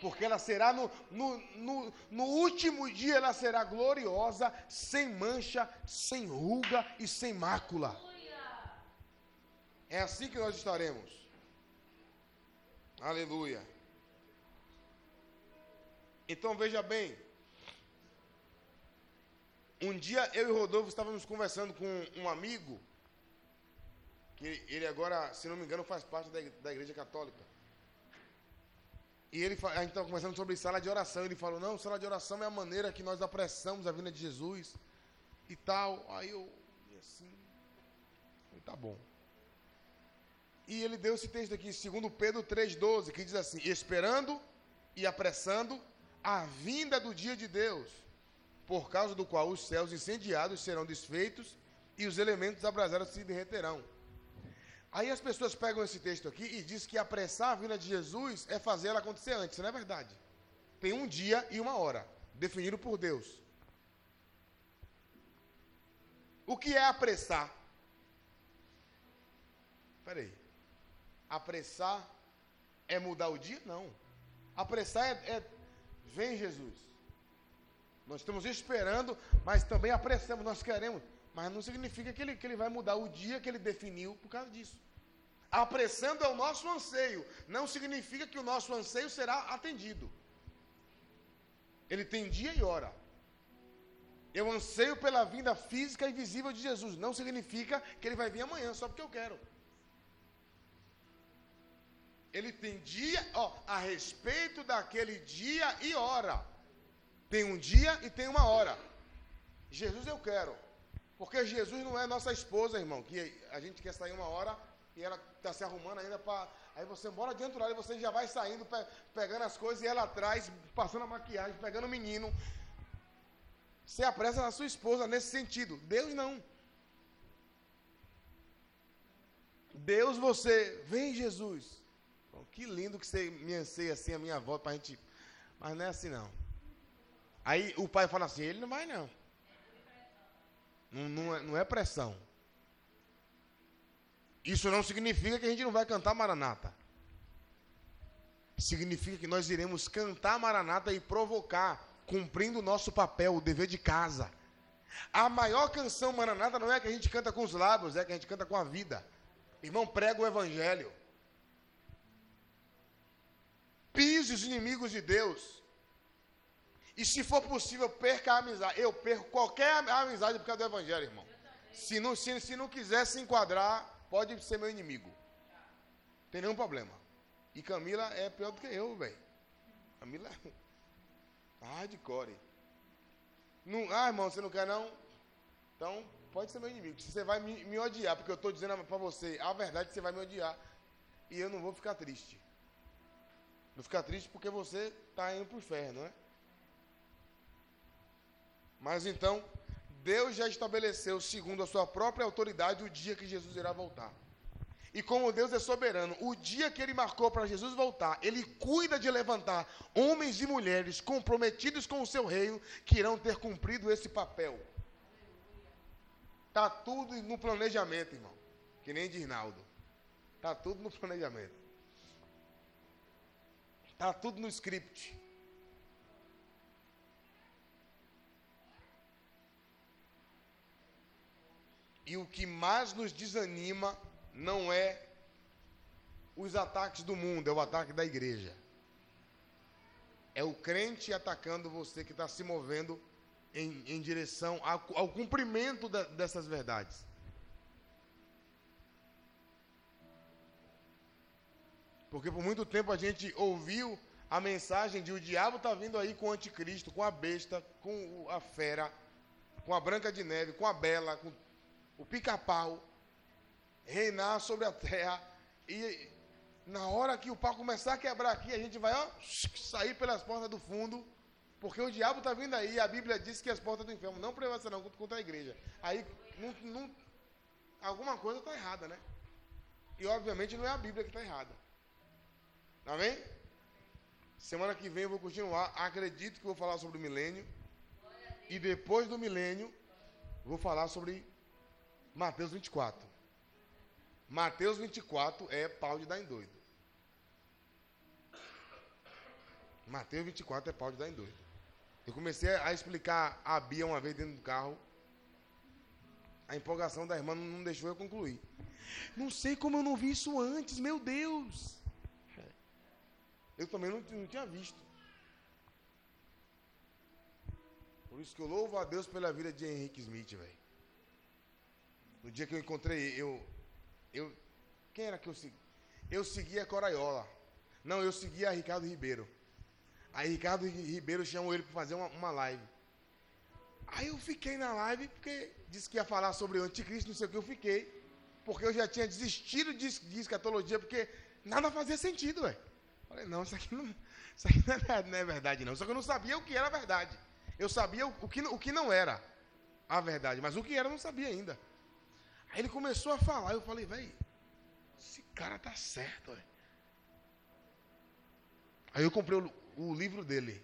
Porque ela será no, no, no, no, último dia, ela será gloriosa, sem mancha, sem ruga e sem mácula. É assim que nós estaremos. Aleluia. Então veja bem. Um dia eu e Rodolfo estávamos conversando com um amigo que ele agora, se não me engano, faz parte da, da Igreja Católica. E ele, a gente estava conversando sobre sala de oração. Ele falou: Não, sala de oração é a maneira que nós apressamos a vinda de Jesus e tal. Aí eu, e assim, falei, tá bom. E ele deu esse texto aqui, segundo Pedro 3,12, que diz assim: Esperando e apressando a vinda do dia de Deus, por causa do qual os céus incendiados serão desfeitos e os elementos abrasados se derreterão. Aí as pessoas pegam esse texto aqui e diz que apressar a vinda de Jesus é fazer ela acontecer antes, não é verdade? Tem um dia e uma hora, definido por Deus. O que é apressar? Peraí. Apressar é mudar o dia? Não. Apressar é, é vem Jesus. Nós estamos esperando, mas também apressamos, nós queremos. Mas não significa que ele, que ele vai mudar o dia que ele definiu por causa disso. Apressando é o nosso anseio. Não significa que o nosso anseio será atendido. Ele tem dia e hora. Eu anseio pela vinda física e visível de Jesus. Não significa que ele vai vir amanhã só porque eu quero. Ele tem dia, ó, a respeito daquele dia e hora. Tem um dia e tem uma hora. Jesus eu quero. Porque Jesus não é nossa esposa, irmão, que a gente quer sair uma hora e ela está se arrumando ainda para. Aí você bora dentro lá e você já vai saindo, pe pegando as coisas e ela atrás, passando a maquiagem, pegando o menino. Você apressa na sua esposa nesse sentido. Deus não. Deus você, vem Jesus. que lindo que você me anseia assim a minha volta para a gente. Mas não é assim não. Aí o pai fala assim, ele não vai não. Não, não, é, não é pressão. Isso não significa que a gente não vai cantar Maranata. Significa que nós iremos cantar Maranata e provocar, cumprindo o nosso papel, o dever de casa. A maior canção Maranata não é a que a gente canta com os lábios, é a que a gente canta com a vida. Irmão, prega o Evangelho. Pise os inimigos de Deus. E se for possível, perca a amizade. Eu perco qualquer amizade por causa do Evangelho, irmão. Se não, se, se não quiser se enquadrar, pode ser meu inimigo. Tem nenhum problema. E Camila é pior do que eu, velho. Camila é. Ah, de core. Não, ah, irmão, você não quer não? Então, pode ser meu inimigo. Você vai me, me odiar, porque eu estou dizendo para você a verdade, você vai me odiar. E eu não vou ficar triste. Não ficar triste porque você está indo para o inferno, não é? Mas então, Deus já estabeleceu, segundo a sua própria autoridade, o dia que Jesus irá voltar. E como Deus é soberano, o dia que ele marcou para Jesus voltar, ele cuida de levantar homens e mulheres comprometidos com o seu reino que irão ter cumprido esse papel. Tá tudo no planejamento, irmão. Que nem de Rinaldo. Tá tudo no planejamento. Tá tudo no script. E o que mais nos desanima não é os ataques do mundo, é o ataque da igreja. É o crente atacando você que está se movendo em, em direção ao, ao cumprimento da, dessas verdades. Porque por muito tempo a gente ouviu a mensagem de o diabo está vindo aí com o anticristo, com a besta, com a fera, com a branca de neve, com a bela, com o pica-pau reinar sobre a terra. E na hora que o pau começar a quebrar aqui, a gente vai ó, sair pelas portas do fundo, porque o diabo está vindo aí. A Bíblia diz que as portas do inferno não prevalecerão contra a igreja. Aí não, não, alguma coisa está errada, né? E obviamente não é a Bíblia que está errada. Amém? Semana que vem eu vou continuar. Acredito que vou falar sobre o milênio. E depois do milênio, vou falar sobre Mateus 24. Mateus 24 é pau de dar em doido. Mateus 24 é pau de dar em doido. Eu comecei a explicar a Bia uma vez dentro do carro. A empolgação da irmã não deixou eu concluir. Não sei como eu não vi isso antes, meu Deus. Eu também não, não tinha visto. Por isso que eu louvo a Deus pela vida de Henrique Smith, velho. No dia que eu encontrei, eu, eu, quem era que eu segui? Eu seguia Coraiola. Não, eu seguia Ricardo Ribeiro. Aí Ricardo Ribeiro chamou ele para fazer uma, uma, live. Aí eu fiquei na live porque disse que ia falar sobre o anticristo, não sei o que eu fiquei. Porque eu já tinha desistido de, de escatologia, porque nada fazia sentido, velho. Falei, não, isso aqui, não, isso aqui não, é, não, é, verdade, não. Só que eu não sabia o que era verdade. Eu sabia o, o, que, o que não era a verdade, mas o que era eu não sabia ainda. Aí ele começou a falar, eu falei, velho, esse cara tá certo, véio. Aí eu comprei o, o, livro dele.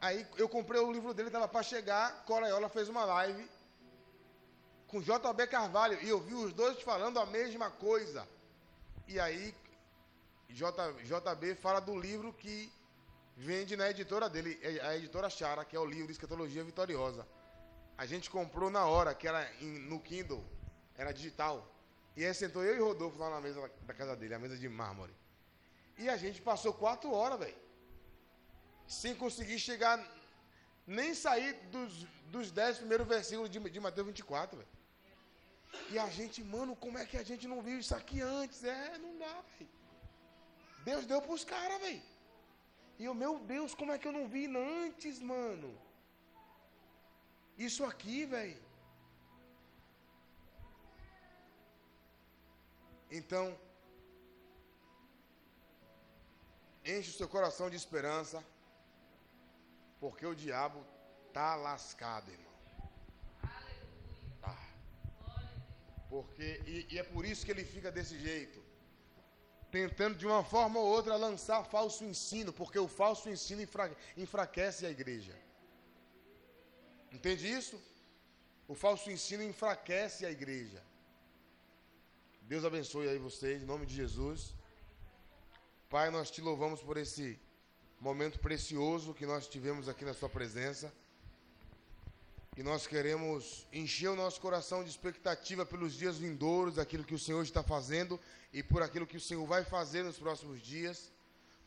Aí eu comprei o livro dele, estava para chegar, Coraiola fez uma live com JB Carvalho, e eu vi os dois falando a mesma coisa. E aí J, JB fala do livro que vende na editora dele, é a editora Chara, que é o livro Escatologia Vitoriosa. A gente comprou na hora, que era em, no Kindle, era digital. E aí sentou eu e Rodolfo lá na mesa da casa dele, a mesa de mármore. E a gente passou quatro horas, velho. Sem conseguir chegar, nem sair dos, dos dez primeiros versículos de, de Mateus 24, velho. E a gente, mano, como é que a gente não viu isso aqui antes? É, não dá, velho. Deus deu pros caras, velho. E eu, meu Deus, como é que eu não vi antes, mano? Isso aqui, velho. Então, enche o seu coração de esperança, porque o diabo tá lascado, irmão. Tá. Porque, e, e é por isso que ele fica desse jeito tentando de uma forma ou outra lançar falso ensino, porque o falso ensino enfraquece a igreja. Entende isso? O falso ensino enfraquece a igreja. Deus abençoe aí vocês, em nome de Jesus. Pai, nós te louvamos por esse momento precioso que nós tivemos aqui na Sua presença. E nós queremos encher o nosso coração de expectativa pelos dias vindouros, aquilo que o Senhor está fazendo e por aquilo que o Senhor vai fazer nos próximos dias.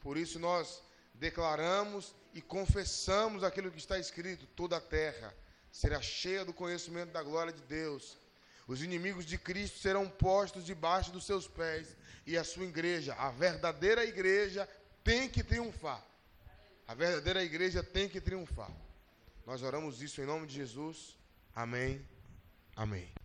Por isso nós declaramos e confessamos aquilo que está escrito: toda a terra será cheia do conhecimento da glória de Deus. Os inimigos de Cristo serão postos debaixo dos seus pés e a sua igreja, a verdadeira igreja, tem que triunfar. A verdadeira igreja tem que triunfar. Nós oramos isso em nome de Jesus. Amém. Amém.